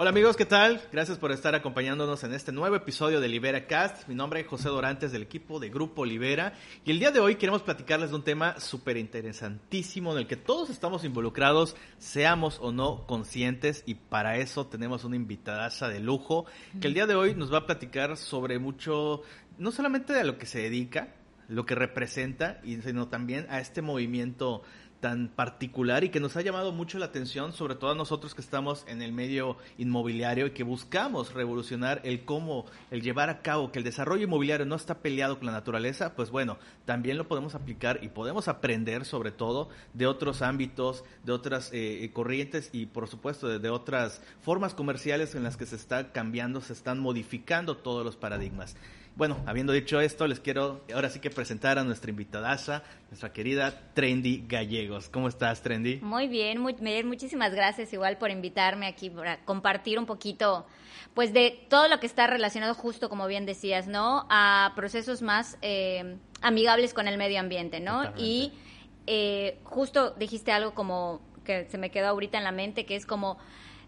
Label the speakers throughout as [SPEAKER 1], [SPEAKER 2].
[SPEAKER 1] Hola amigos, ¿qué tal? Gracias por estar acompañándonos en este nuevo episodio de Libera Cast. Mi nombre es José Dorantes del equipo de Grupo Libera y el día de hoy queremos platicarles de un tema súper interesantísimo en el que todos estamos involucrados, seamos o no conscientes y para eso tenemos una invitadaza de lujo que el día de hoy nos va a platicar sobre mucho, no solamente a lo que se dedica, lo que representa, sino también a este movimiento tan particular y que nos ha llamado mucho la atención, sobre todo a nosotros que estamos en el medio inmobiliario y que buscamos revolucionar el cómo, el llevar a cabo que el desarrollo inmobiliario no está peleado con la naturaleza, pues bueno, también lo podemos aplicar y podemos aprender sobre todo de otros ámbitos, de otras eh, corrientes y por supuesto de, de otras formas comerciales en las que se está cambiando, se están modificando todos los paradigmas. Bueno, habiendo dicho esto, les quiero ahora sí que presentar a nuestra invitadaza, nuestra querida Trendy Gallegos. ¿Cómo estás, Trendy?
[SPEAKER 2] Muy bien, muy, muchísimas gracias igual por invitarme aquí para compartir un poquito pues de todo lo que está relacionado justo como bien decías, ¿no? A procesos más eh, amigables con el medio ambiente, ¿no?
[SPEAKER 1] Totalmente.
[SPEAKER 2] Y eh, justo dijiste algo como que se me quedó ahorita en la mente, que es como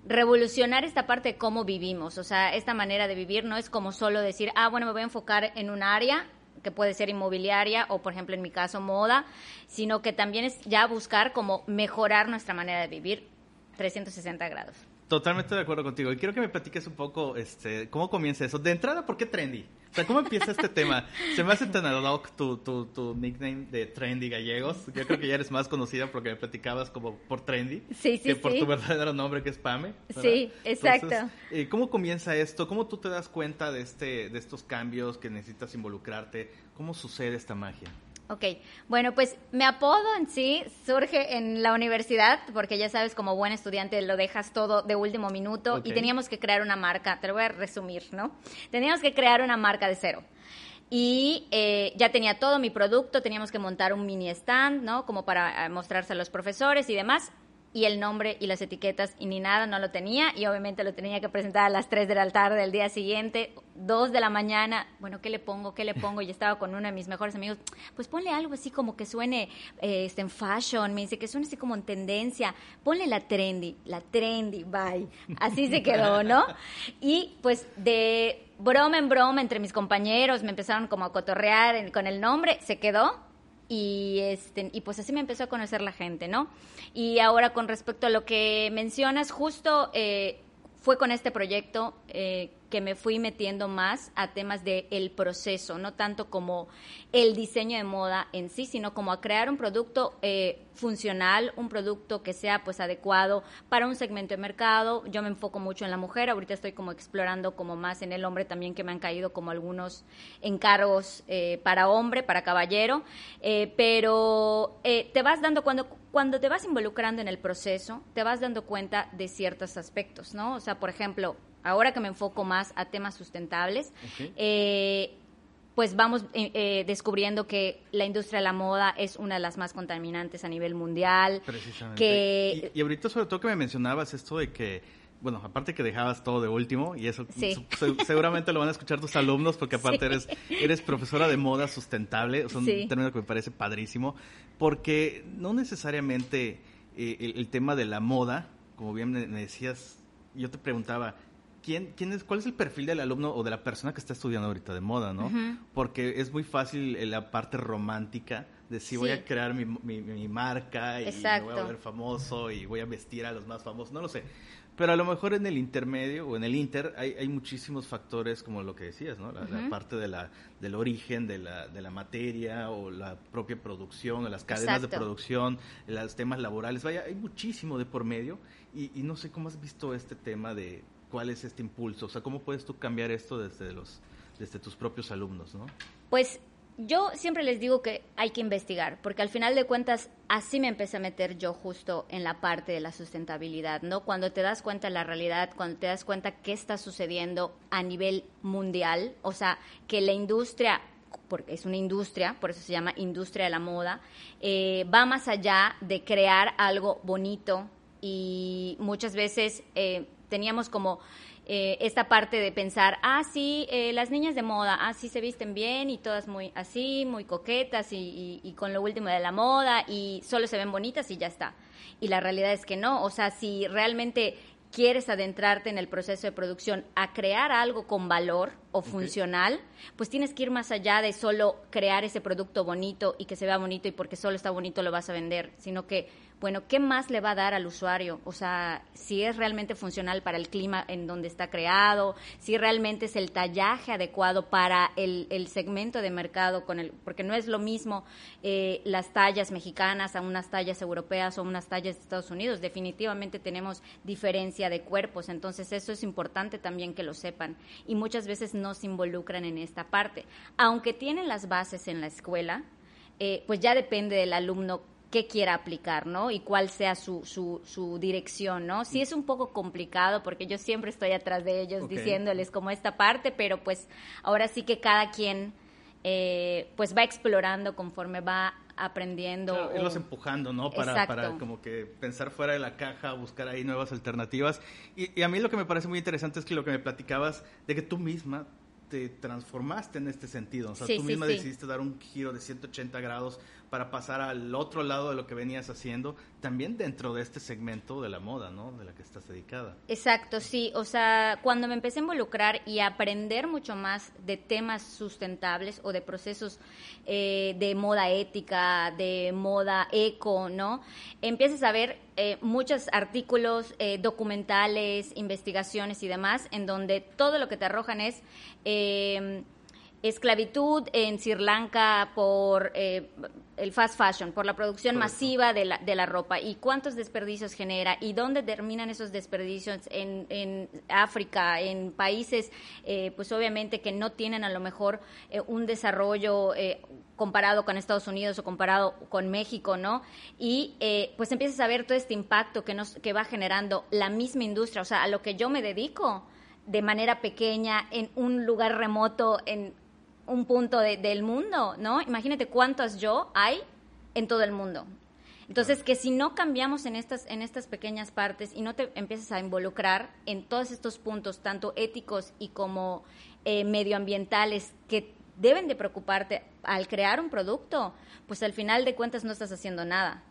[SPEAKER 2] revolucionar esta parte de cómo vivimos, o sea, esta manera de vivir no es como solo decir, ah, bueno, me voy a enfocar en un área que puede ser inmobiliaria o, por ejemplo, en mi caso, moda, sino que también es ya buscar como mejorar nuestra manera de vivir 360 grados.
[SPEAKER 1] Totalmente de acuerdo contigo. Y quiero que me platiques un poco este, cómo comienza eso. De entrada, ¿por qué Trendy? O sea, ¿cómo empieza este tema? Se me hace tan ad hoc tu, tu, tu nickname de Trendy Gallegos. Yo creo que ya eres más conocida porque me platicabas como por Trendy.
[SPEAKER 2] Sí, sí,
[SPEAKER 1] Que por
[SPEAKER 2] sí.
[SPEAKER 1] tu verdadero nombre que es Pame. ¿verdad?
[SPEAKER 2] Sí, exacto.
[SPEAKER 1] Entonces, eh, ¿Cómo comienza esto? ¿Cómo tú te das cuenta de, este, de estos cambios que necesitas involucrarte? ¿Cómo sucede esta magia?
[SPEAKER 2] Ok, bueno, pues mi apodo en sí surge en la universidad, porque ya sabes, como buen estudiante lo dejas todo de último minuto y teníamos que crear una marca, te lo voy a resumir, ¿no? Teníamos que crear una marca de cero. Y eh, ya tenía todo mi producto, teníamos que montar un mini stand, ¿no? Como para eh, mostrarse a los profesores y demás. Y el nombre y las etiquetas y ni nada no lo tenía. Y obviamente lo tenía que presentar a las 3 de la tarde del día siguiente, 2 de la mañana. Bueno, ¿qué le pongo? ¿Qué le pongo? Y estaba con uno de mis mejores amigos. Pues ponle algo así como que suene eh, este, en fashion. Me dice que suene así como en tendencia. Ponle la trendy, la trendy, bye. Así se quedó, ¿no? Y pues de broma en broma entre mis compañeros me empezaron como a cotorrear con el nombre. Se quedó y este y pues así me empezó a conocer la gente, ¿no? Y ahora con respecto a lo que mencionas, justo eh, fue con este proyecto eh, que me fui metiendo más a temas de el proceso, no tanto como el diseño de moda en sí, sino como a crear un producto eh, funcional, un producto que sea pues adecuado para un segmento de mercado. Yo me enfoco mucho en la mujer, ahorita estoy como explorando como más en el hombre también que me han caído como algunos encargos eh, para hombre, para caballero, eh, pero te vas dando cuando cuando te vas involucrando en el proceso, te vas dando cuenta de ciertos aspectos, ¿no? O sea, por ejemplo, ahora que me enfoco más a temas sustentables, eh, pues vamos eh, eh, descubriendo que la industria de la moda es una de las más contaminantes a nivel mundial.
[SPEAKER 1] Precisamente.
[SPEAKER 2] Que
[SPEAKER 1] Y, y ahorita sobre todo que me mencionabas esto de que, bueno, aparte que dejabas todo de último, y eso
[SPEAKER 2] Sí.
[SPEAKER 1] seguramente lo van a escuchar tus alumnos, porque aparte
[SPEAKER 2] Sí.
[SPEAKER 1] eres, eres profesora de moda sustentable, es un
[SPEAKER 2] Sí.
[SPEAKER 1] término que me parece padrísimo, porque no necesariamente eh, el, el tema de la moda, como bien me decías, yo te preguntaba, ¿quién, quién es, ¿cuál es el perfil del alumno o de la persona que está estudiando ahorita de moda, no? Porque es muy fácil eh, la parte romántica de si voy
[SPEAKER 2] Sí.
[SPEAKER 1] a crear mi, mi- mi marca y me voy a
[SPEAKER 2] Exacto.
[SPEAKER 1] ver famoso y voy a vestir a los más famosos, no lo sé. Pero a lo mejor en el intermedio o en el inter hay, hay muchísimos factores como lo que decías, ¿no? La, parte de la, del origen de la, de la materia o la propia producción o las cadenas de producción, los temas laborales. Vaya, hay muchísimo de por medio y, y no sé cómo has visto este tema de cuál es este impulso, o sea, cómo puedes tú cambiar esto desde, los, desde tus propios alumnos, ¿no?
[SPEAKER 2] Pues yo siempre les digo que hay que investigar, porque al final de cuentas así me empecé a meter yo justo en la parte de la sustentabilidad, ¿no? Cuando te das cuenta de la realidad, cuando te das cuenta qué está sucediendo a nivel mundial, o sea, que la industria porque es una industria, por eso se llama industria de la moda, eh, va más allá de crear algo bonito y muchas veces eh, teníamos como eh, esta parte de pensar, ah, sí, eh, las niñas de moda, ah, sí se visten bien y todas muy así, muy coquetas y, y- y con lo último de la moda y solo se ven bonitas y ya está. Y la realidad es que no, o sea, si realmente quieres adentrarte en el proceso de producción a crear algo con valor o funcional, pues tienes que ir más allá de solo crear ese producto bonito y que se vea bonito y porque solo está bonito lo vas a vender, sino que, bueno, ¿qué más le va a dar al usuario? O sea, si es realmente funcional para el clima en donde está creado, si realmente es el tallaje adecuado para el, el segmento de mercado, con el, porque no es lo mismo eh, las tallas mexicanas a unas tallas europeas o unas tallas de Estados Unidos. Definitivamente tenemos diferencia de cuerpos, entonces eso es importante también que lo sepan. Y muchas veces no se involucran en esta parte. Aunque tienen las bases en la escuela, eh, pues ya depende del alumno qué quiera aplicar, ¿no? Y cuál sea su, su, su dirección, ¿no? Sí es un poco complicado porque yo siempre estoy atrás de ellos diciéndoles como esta parte, pero pues ahora sí que cada quien eh, pues va explorando conforme va aprendiendo.
[SPEAKER 1] Claro,
[SPEAKER 2] o-
[SPEAKER 1] irlos empujando, ¿no? Para, para como que pensar fuera de la caja, buscar ahí nuevas alternativas. Y, y a mí lo que me parece muy interesante es que lo que me platicabas de que tú misma te transformaste en este sentido. O sea,
[SPEAKER 2] Sí,
[SPEAKER 1] tú
[SPEAKER 2] sí,
[SPEAKER 1] misma
[SPEAKER 2] sí.
[SPEAKER 1] decidiste dar un giro de 180 grados para pasar al otro lado de lo que venías haciendo, también dentro de este segmento de la moda, ¿no? De la que estás dedicada.
[SPEAKER 2] Exacto, sí. O sea, cuando me empecé a involucrar y a aprender mucho más de temas sustentables o de procesos eh, de moda ética, de moda eco, ¿no? Empiezas a ver eh, muchos artículos, eh, documentales, investigaciones y demás, en donde todo lo que te arrojan es... esclavitud en Sri Lanka por eh, el fast fashion, por la producción
[SPEAKER 1] Correcto.
[SPEAKER 2] masiva de la, de la ropa y cuántos desperdicios genera y dónde terminan esos desperdicios en, en África, en países, eh, pues obviamente que no tienen a lo mejor eh, un desarrollo eh, comparado con Estados Unidos o comparado con México, ¿no? Y eh, pues empiezas a ver todo este impacto que, nos, que va generando la misma industria, o sea, a lo que yo me dedico de manera pequeña, en un lugar remoto, en un punto de- del mundo, ¿no? Imagínate cuántas yo hay en todo el mundo. Entonces, que si no cambiamos en estas, en estas pequeñas partes y no te empiezas a involucrar en todos estos puntos, tanto éticos y como eh, medioambientales, que deben de preocuparte al crear un producto, pues al final de cuentas no estás haciendo nada,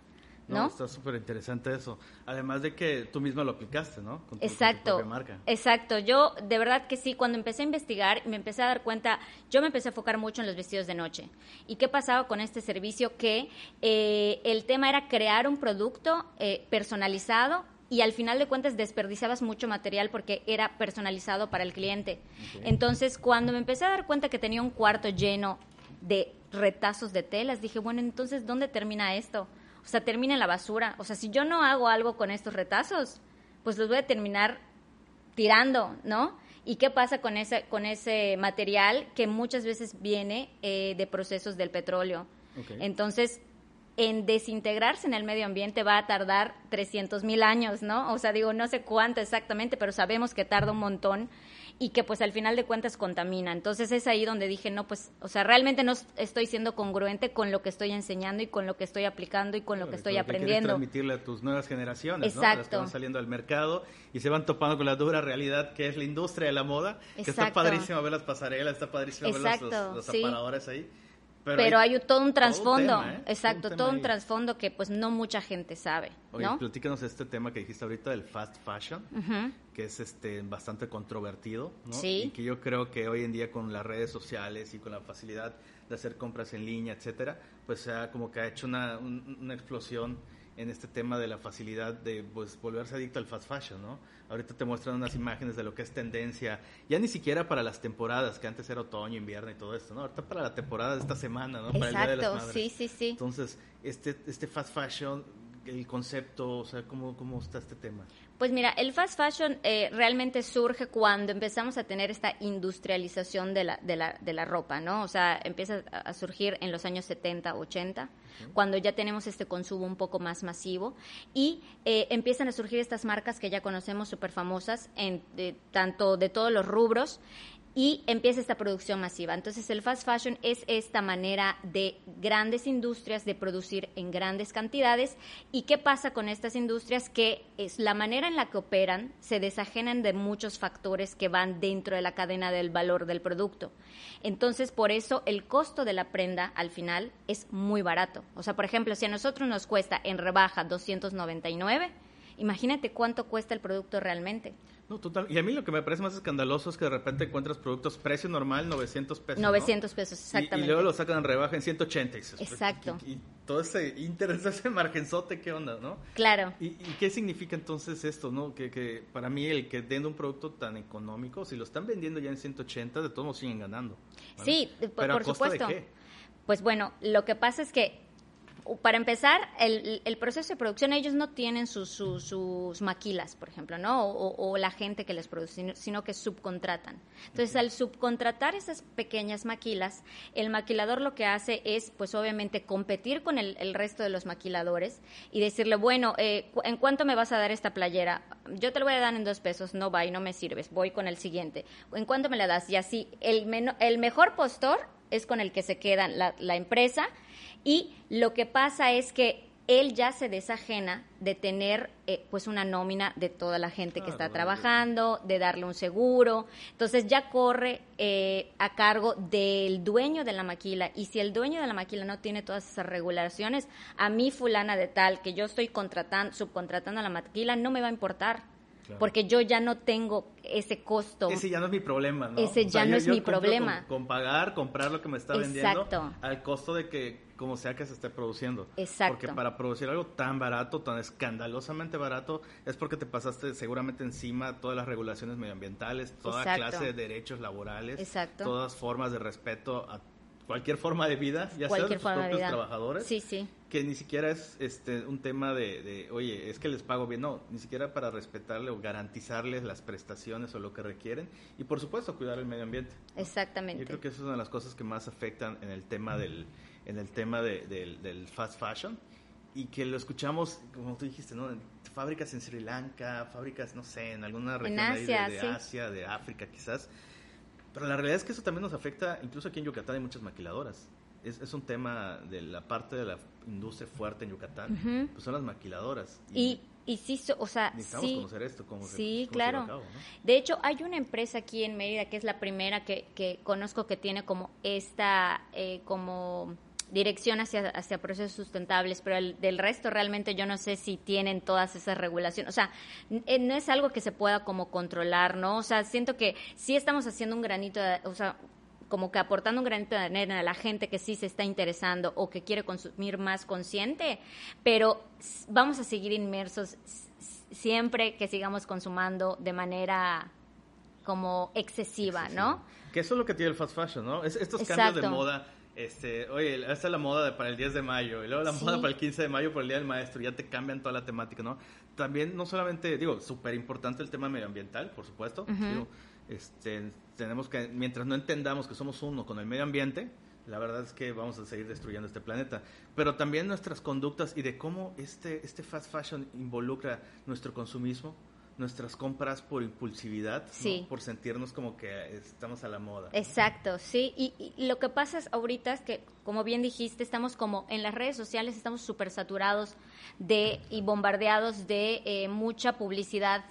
[SPEAKER 2] ¿no?
[SPEAKER 1] Está súper interesante eso. Además de que tú misma lo aplicaste, ¿no? Con tu- con tu
[SPEAKER 2] Exacto,
[SPEAKER 1] marca.
[SPEAKER 2] exacto. Yo de verdad que sí, cuando empecé a investigar, me empecé a dar cuenta, yo me empecé a enfocar mucho en los vestidos de noche. ¿Y qué pasaba con este servicio? Que eh, el tema era crear un producto eh, personalizado y al final de cuentas desperdiciabas mucho material porque era personalizado para el cliente. Entonces, cuando me empecé a dar cuenta que tenía un cuarto lleno de retazos de telas, dije, bueno, entonces, ¿dónde termina esto? O sea, termina en la basura. O sea, si yo no hago algo con estos retazos, pues los voy a terminar tirando, ¿no? ¿Y qué pasa con ese, con ese material que muchas veces viene eh, de procesos del petróleo? Entonces, en desintegrarse en el medio ambiente va a tardar 300 mil años, ¿no? O sea, digo, no sé cuánto exactamente, pero sabemos que tarda un montón y que pues al final de cuentas contamina. Entonces es ahí donde dije, no, pues, o sea, realmente no estoy siendo congruente con lo que estoy enseñando y con lo que estoy aplicando y con lo que estoy
[SPEAKER 1] quieres
[SPEAKER 2] aprendiendo.
[SPEAKER 1] transmitirle a tus nuevas generaciones, ¿no? A las que
[SPEAKER 2] Exacto.
[SPEAKER 1] van saliendo al mercado y se van topando con la dura realidad que es la industria de la moda, que está
[SPEAKER 2] Exacto.
[SPEAKER 1] padrísimo ver las pasarelas, está padrísimo ver los,
[SPEAKER 2] Exacto,
[SPEAKER 1] los, los
[SPEAKER 2] sí.
[SPEAKER 1] aparadores ahí.
[SPEAKER 2] Pero, hay, todo un trasfondo,
[SPEAKER 1] tema, ¿eh?
[SPEAKER 2] exacto,
[SPEAKER 1] tema
[SPEAKER 2] todo un
[SPEAKER 1] ahí.
[SPEAKER 2] trasfondo que pues no mucha gente sabe,
[SPEAKER 1] Oye,
[SPEAKER 2] ¿no?
[SPEAKER 1] platícanos este tema que dijiste ahorita del fast fashion, que es este bastante controvertido, ¿no?
[SPEAKER 2] Sí.
[SPEAKER 1] Y que yo creo que hoy en día con las redes sociales y con la facilidad de hacer compras en línea, etcétera, pues se ha como que ha hecho una, un- una explosión en este tema de la facilidad de pues volverse adicto al fast fashion, ¿no? Ahorita te muestran unas imágenes de lo que es tendencia, ya ni siquiera para las temporadas, que antes era otoño, invierno y todo esto, ¿no? Ahorita para la temporada de esta semana, ¿no? Para el Día de las
[SPEAKER 2] Exacto,
[SPEAKER 1] Madres.
[SPEAKER 2] sí, sí, sí.
[SPEAKER 1] Entonces, este, este fast fashion, el concepto, o sea, ¿cómo, cómo está este tema?
[SPEAKER 2] Pues mira, el fast fashion eh, realmente surge cuando empezamos a tener esta industrialización de la, de la, de la ropa, ¿no? O sea, empieza a surgir en los años 70, 80, cuando ya tenemos este consumo un poco más masivo y eh, empiezan a surgir estas marcas que ya conocemos súper famosas, en, de- tanto de todos los rubros, y empieza esta producción masiva. Entonces el fast fashion es esta manera de grandes industrias de producir en grandes cantidades. ¿Y qué pasa con estas industrias? Que es la manera en la que operan se desajenan de muchos factores que van dentro de la cadena del valor del producto. Entonces por eso el costo de la prenda al final es muy barato. O sea, por ejemplo, si a nosotros nos cuesta en rebaja 299, imagínate cuánto cuesta el producto realmente.
[SPEAKER 1] No, total. Y a mí lo que me parece más escandaloso es que de repente encuentras productos precio normal 900 pesos. ¿no?
[SPEAKER 2] 900 pesos, exactamente.
[SPEAKER 1] Y, luego lo sacan en rebaja en 180. y dices,
[SPEAKER 2] Exacto.
[SPEAKER 1] Y, y todo ese interés, ese margenzote, ¿qué onda, no?
[SPEAKER 2] Claro.
[SPEAKER 1] ¿Y, qué significa entonces esto, no? Que, que para mí el que den un producto tan económico, si lo están vendiendo ya en 180, de todos modos siguen ganando. ¿vale?
[SPEAKER 2] Sí, por,
[SPEAKER 1] Pero a
[SPEAKER 2] por
[SPEAKER 1] costa
[SPEAKER 2] supuesto.
[SPEAKER 1] de qué?
[SPEAKER 2] Pues bueno, lo que pasa es que, para empezar, el, el proceso de producción, ellos no tienen sus, sus, sus maquilas, por ejemplo, ¿no? O, o la gente que les produce, sino, que subcontratan. Entonces, al subcontratar esas pequeñas maquilas, el maquilador lo que hace es, pues obviamente, competir con el, el resto de los maquiladores y decirle, bueno, eh, ¿en cuánto me vas a dar esta playera? Yo te lo voy a dar en dos pesos, no va y no me sirves, voy con el siguiente. ¿En cuánto me la das? Y así, el mejor postor es con el que se queda la, la empresa. Y lo que pasa es que él ya se desajena de tener eh, pues una nómina de toda la gente que está trabajando, de darle un seguro, entonces ya corre eh, a cargo del dueño de la maquila. Y si el dueño de la maquila no tiene todas esas regulaciones, a mí fulana de tal que yo estoy contratando, subcontratando a la maquila no me va a importar.
[SPEAKER 1] Claro.
[SPEAKER 2] Porque yo ya no tengo ese costo.
[SPEAKER 1] Ese ya no es mi problema, ¿no?
[SPEAKER 2] Ese ya no es mi problema.
[SPEAKER 1] Con, con pagar, comprar lo que me está vendiendo
[SPEAKER 2] Exacto.
[SPEAKER 1] al costo de que, como sea que se esté produciendo.
[SPEAKER 2] Exacto.
[SPEAKER 1] Porque para producir algo tan barato, tan escandalosamente barato, es porque te pasaste seguramente encima todas las regulaciones medioambientales, toda
[SPEAKER 2] Exacto.
[SPEAKER 1] clase de derechos laborales,
[SPEAKER 2] Exacto.
[SPEAKER 1] todas formas de respeto a cualquier forma de vida, ya sea de tus
[SPEAKER 2] forma de
[SPEAKER 1] propios
[SPEAKER 2] vida.
[SPEAKER 1] trabajadores
[SPEAKER 2] Sí, sí.
[SPEAKER 1] que ni siquiera es este un tema de, de, oye, es que les pago bien, no, ni siquiera para respetarle o garantizarles las prestaciones o lo que requieren y por supuesto cuidar el medio ambiente.
[SPEAKER 2] Exactamente.
[SPEAKER 1] Yo creo que eso es una de las cosas que más afectan en el tema del en el tema de- del, del fast fashion y que lo escuchamos, como tú dijiste, ¿no? Fábricas en Sri Lanka, fábricas, no sé, en alguna región ahí de-
[SPEAKER 2] Asia,
[SPEAKER 1] de,
[SPEAKER 2] sí.
[SPEAKER 1] Asia, de África quizás. Pero la realidad es que eso también nos afecta, incluso aquí en Yucatán hay muchas maquiladoras. Es, es un tema de la parte de la industria fuerte en Yucatán, pues son las maquiladoras.
[SPEAKER 2] Y, y sí, so- o sea,
[SPEAKER 1] necesitamos
[SPEAKER 2] sí.
[SPEAKER 1] conocer esto, cómo se-
[SPEAKER 2] Sí,
[SPEAKER 1] cómo se
[SPEAKER 2] claro.
[SPEAKER 1] cabo, ¿no?
[SPEAKER 2] De hecho, hay una empresa aquí en Mérida que es la primera que, que conozco que tiene como esta, eh, como dirección hacia, hacia procesos sustentables, pero el, del resto realmente yo no sé si tienen todas esas regulaciones. O sea, eh, no es algo que se pueda como controlar, ¿no? O sea, siento que sí estamos haciendo un granito, de- o sea, como que aportando un granito de arena a la gente que sí se está interesando o que quiere consumir más consciente, pero vamos a seguir inmersos siempre que sigamos consumando de manera como excesiva, ¿no?
[SPEAKER 1] Que eso es lo que tiene el fast fashion, ¿no? Es, estos cambios de moda, este, oye, esta es la moda de- para el 10 de mayo, y luego la
[SPEAKER 2] Sí.
[SPEAKER 1] moda para el 15 de mayo por el Día del Maestro, ya te cambian toda la temática, ¿no? También, no solamente, digo, súper importante el tema medioambiental, por supuesto, digo, este, tenemos que, mientras no entendamos que somos uno con el medio ambiente, la verdad es que vamos a seguir destruyendo este planeta. Pero también nuestras conductas y de cómo este, este fast fashion involucra nuestro consumismo, nuestras compras por impulsividad, ¿no? Por sentirnos como que estamos a la moda.
[SPEAKER 2] Exacto, sí. Y, y lo que pasa es ahorita es que, como bien dijiste, estamos como en las redes sociales, estamos súper saturados de y bombardeados de eh, mucha publicidad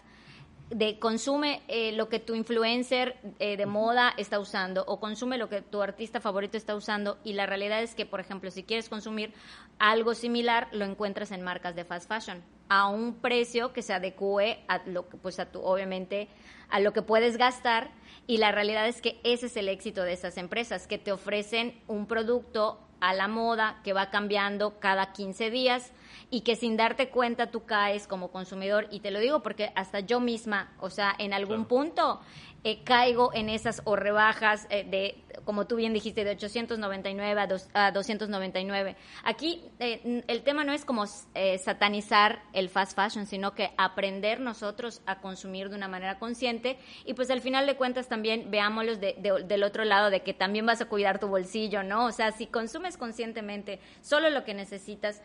[SPEAKER 2] de consume eh, lo que tu influencer eh, de moda está usando o consume lo que tu artista favorito está usando y la realidad es que, por ejemplo, si quieres consumir algo similar, lo encuentras en marcas de fast fashion a un precio que se adecue a lo que, pues a tu, obviamente, a lo que puedes gastar y la realidad es que ese es el éxito de esas empresas, que te ofrecen un producto a la moda que va cambiando cada 15 días y que sin darte cuenta tú caes como consumidor y te lo digo porque hasta yo misma, o sea, en algún
[SPEAKER 1] Claro.
[SPEAKER 2] punto eh, caigo en esas o rebajas eh, de, como tú bien dijiste, de 899 a, dos- a 299. Aquí eh, el tema no es como eh, satanizar el fast fashion, sino que aprender nosotros a consumir de una manera consciente y pues al final de cuentas también veámoslos de- de- del otro lado de que también vas a cuidar tu bolsillo, ¿no? O sea, si consumes conscientemente solo lo que necesitas,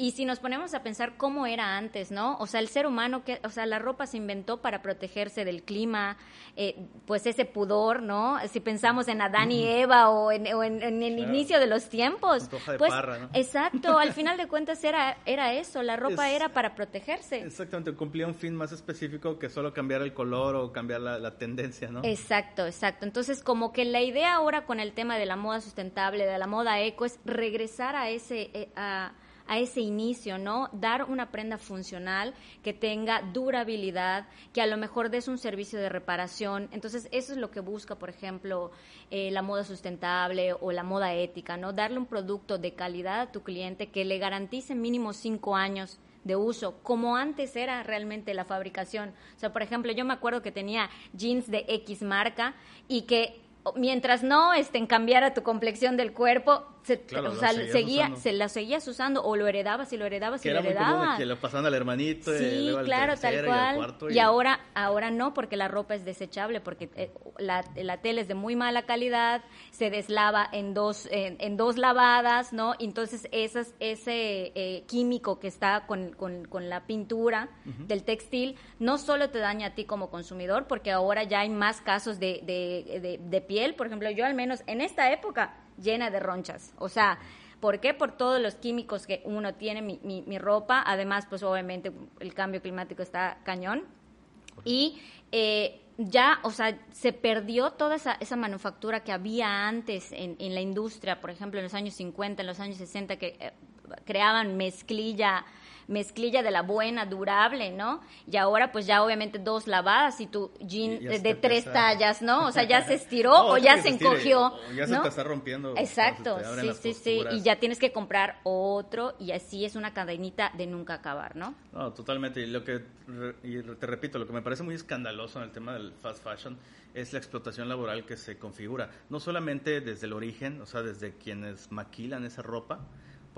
[SPEAKER 2] Y si nos ponemos a pensar cómo era antes, ¿no? O sea, el ser humano, que, o sea, la ropa se inventó para protegerse del clima, eh, pues ese pudor, ¿no? Si pensamos en Adán y Eva o en, o en- en el
[SPEAKER 1] Claro.
[SPEAKER 2] inicio de los tiempos.
[SPEAKER 1] Hoja de
[SPEAKER 2] pues,
[SPEAKER 1] parra, ¿no?
[SPEAKER 2] Exacto, al final de cuentas era, era eso, la ropa
[SPEAKER 1] Es-
[SPEAKER 2] era para protegerse.
[SPEAKER 1] Exactamente, cumplía un fin más específico que solo cambiar el color o cambiar la, la tendencia, ¿no?
[SPEAKER 2] Exacto, exacto. Entonces, como que la idea ahora con el tema de la moda sustentable, de la moda eco, es regresar a ese, eh, a, a ese inicio, ¿no? Dar una prenda funcional que tenga durabilidad, que a lo mejor des un servicio de reparación. Entonces, eso es lo que busca, por ejemplo, eh, la moda sustentable o la moda ética, ¿no? Darle un producto de calidad a tu cliente que le garantice mínimo cinco años de uso, como antes era realmente la fabricación. O sea, por ejemplo, yo me acuerdo que tenía jeans de X marca y que mientras no estén cambiara tu complexión del cuerpo, se,
[SPEAKER 1] Claro,
[SPEAKER 2] o sea,
[SPEAKER 1] seguías
[SPEAKER 2] seguía, se la seguías usando o lo heredabas y lo heredabas
[SPEAKER 1] que
[SPEAKER 2] y lo heredabas.
[SPEAKER 1] que lo pasaban al hermanito, y
[SPEAKER 2] Sí,
[SPEAKER 1] luego al
[SPEAKER 2] claro, tal
[SPEAKER 1] y al
[SPEAKER 2] cual.
[SPEAKER 1] cuarto,
[SPEAKER 2] Y, ahora, ahora no, porque la ropa es desechable, porque eh, la, la tela es de muy mala calidad, se deslava en dos, en, en dos lavadas, ¿no? Y Entonces esas, ese eh, químico que está con, con- con la pintura del textil no solo te daña a ti como consumidor, porque ahora ya hay más casos de, de- de- de piel, por ejemplo, yo al menos en esta época llena de ronchas, o sea, ¿Por qué? Por todos los químicos que uno tiene, mi, mi, mi ropa. Además, pues obviamente el cambio climático está cañón. Y eh, ya, o sea, se perdió toda esa, esa manufactura que había antes en, en la industria, por ejemplo, en los años 50, en los años 60, que eh, creaban mezclilla mezclilla de la buena, durable, ¿no? Y ahora pues ya obviamente dos lavadas y tu jean
[SPEAKER 1] Y
[SPEAKER 2] de, tres tallas, ¿no? O sea, ya se estiró
[SPEAKER 1] No,
[SPEAKER 2] o ya se
[SPEAKER 1] estire,
[SPEAKER 2] encogió,
[SPEAKER 1] o ya se
[SPEAKER 2] ¿no?
[SPEAKER 1] te está rompiendo
[SPEAKER 2] Exacto, sí, sí, sí, y ya tienes que comprar otro y así es una cadenita de nunca acabar, ¿no?
[SPEAKER 1] No, totalmente. Y lo que, y te repito, lo que me parece muy escandaloso en el tema del fast fashion es la explotación laboral que se configura. No solamente desde el origen, o sea, desde quienes maquilan esa ropa,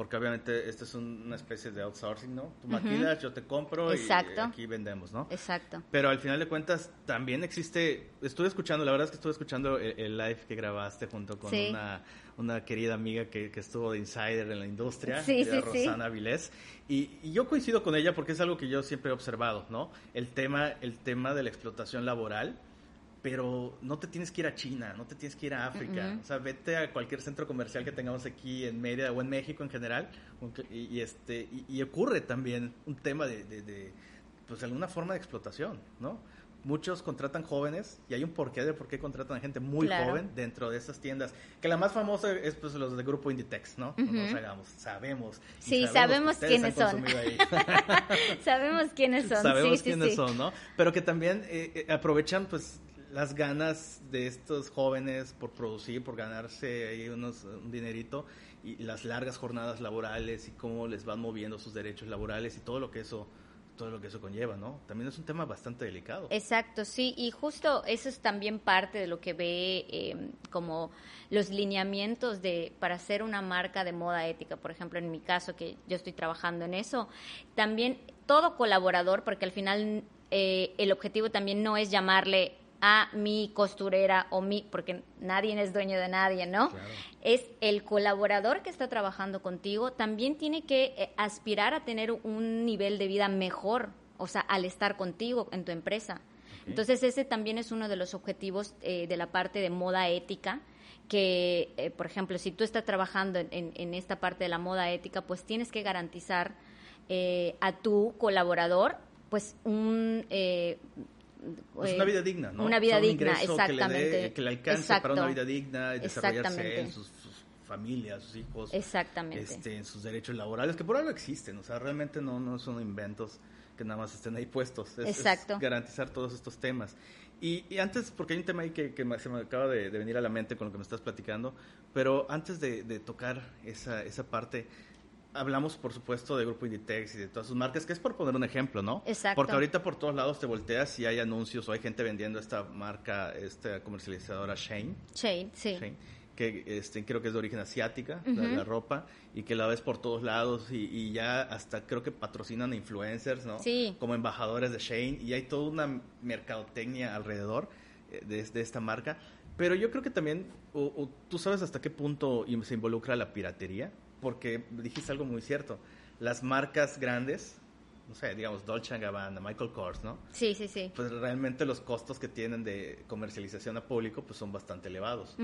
[SPEAKER 1] porque obviamente esto es un- una especie de outsourcing, ¿no? Tú maquilas, yo te compro
[SPEAKER 2] Exacto.
[SPEAKER 1] y aquí vendemos, ¿no?
[SPEAKER 2] Exacto.
[SPEAKER 1] Pero al final de cuentas también existe, estuve escuchando, la verdad es que estuve escuchando el, el live que grabaste junto con
[SPEAKER 2] Sí.
[SPEAKER 1] una, una querida amiga que, que estuvo de insider en la industria,
[SPEAKER 2] sí, sí.
[SPEAKER 1] Rosana Vilés, y, y yo coincido con ella porque es algo que yo siempre he observado, ¿no? El tema, el tema de la explotación laboral, pero no te tienes que ir a China, no te tienes que ir a África, o sea, vete a cualquier centro comercial que tengamos aquí en Mérida o en México en general, y, y este, y, y ocurre también un tema de, de, de, pues, alguna forma de explotación, ¿no? Muchos contratan jóvenes y hay un porqué de por qué contratan a gente muy
[SPEAKER 2] Claro.
[SPEAKER 1] joven dentro de esas tiendas. Que la más famosa es pues los de grupo Inditex, ¿no? No nos hagamos, sabemos.
[SPEAKER 2] Sí, sabemos quiénes son. Sabemos quiénes son.
[SPEAKER 1] Sabemos
[SPEAKER 2] sí, sí,
[SPEAKER 1] quiénes
[SPEAKER 2] sí.
[SPEAKER 1] son, ¿no? Pero que también eh, eh, aprovechan pues las ganas de estos jóvenes por producir, por ganarse ahí unos, un dinerito y las largas jornadas laborales y cómo les van moviendo sus derechos laborales y todo lo que eso todo lo que eso conlleva, ¿no? También es un tema bastante delicado.
[SPEAKER 2] Exacto, sí, y justo eso es también parte de lo que ve eh, como los lineamientos de para hacer una marca de moda ética, por ejemplo, en mi caso que yo estoy trabajando en eso, también todo colaborador, porque al final eh, el objetivo también no es llamarle a mi costurera o mi, porque nadie es dueño de nadie, ¿no?
[SPEAKER 1] Claro.
[SPEAKER 2] es el colaborador que está trabajando contigo también tiene que eh, aspirar a tener un nivel de vida mejor, o sea, al estar contigo en tu empresa. Entonces ese también es uno de los objetivos eh, de la parte de moda ética, que, eh, por ejemplo, si tú estás trabajando en, en- en esta parte de la moda ética, pues tienes que garantizar eh, a tu colaborador, pues un... eh,
[SPEAKER 1] Pues una vida digna, ¿no?
[SPEAKER 2] Una vida
[SPEAKER 1] O sea, un
[SPEAKER 2] digna,
[SPEAKER 1] ingreso que le dé-
[SPEAKER 2] exactamente.
[SPEAKER 1] Que le, alcance
[SPEAKER 2] Exacto.
[SPEAKER 1] para una vida digna, desarrollarse
[SPEAKER 2] Exactamente.
[SPEAKER 1] en sus, sus familias, sus hijos.
[SPEAKER 2] Exactamente.
[SPEAKER 1] Este, en sus derechos laborales, que por algo existen, o sea, realmente no, no son inventos que nada más estén ahí puestos. Es, es
[SPEAKER 2] Exacto.
[SPEAKER 1] garantizar todos estos temas. Y, y antes, porque hay un tema ahí que, se me acaba de, de venir a la mente con lo que me estás platicando, pero antes de, de tocar esa, esa parte, hablamos, por supuesto, de Grupo Inditex y de todas sus marcas, que es por poner un ejemplo, ¿no?
[SPEAKER 2] Exacto.
[SPEAKER 1] Porque ahorita por todos lados te volteas y hay anuncios o hay gente vendiendo esta marca, esta comercializadora Shane.
[SPEAKER 2] Shane, sí.
[SPEAKER 1] Shane, que este, creo que es de origen asiática, la,
[SPEAKER 2] Ujú.
[SPEAKER 1] la ropa, y que la ves por todos lados y, y ya hasta creo que patrocinan influencers, ¿no?
[SPEAKER 2] Sí.
[SPEAKER 1] Como embajadores de Shane y hay toda una mercadotecnia alrededor eh, de, de esta marca. Pero yo creo que también, o, o tú sabes hasta qué punto se involucra la piratería. Porque dijiste algo muy cierto. Las marcas grandes, no sé, digamos Dolce Gabbana, Michael Kors, ¿no?
[SPEAKER 2] Sí, sí, sí.
[SPEAKER 1] Pues realmente los costos que tienen de comercialización a público pues son bastante elevados.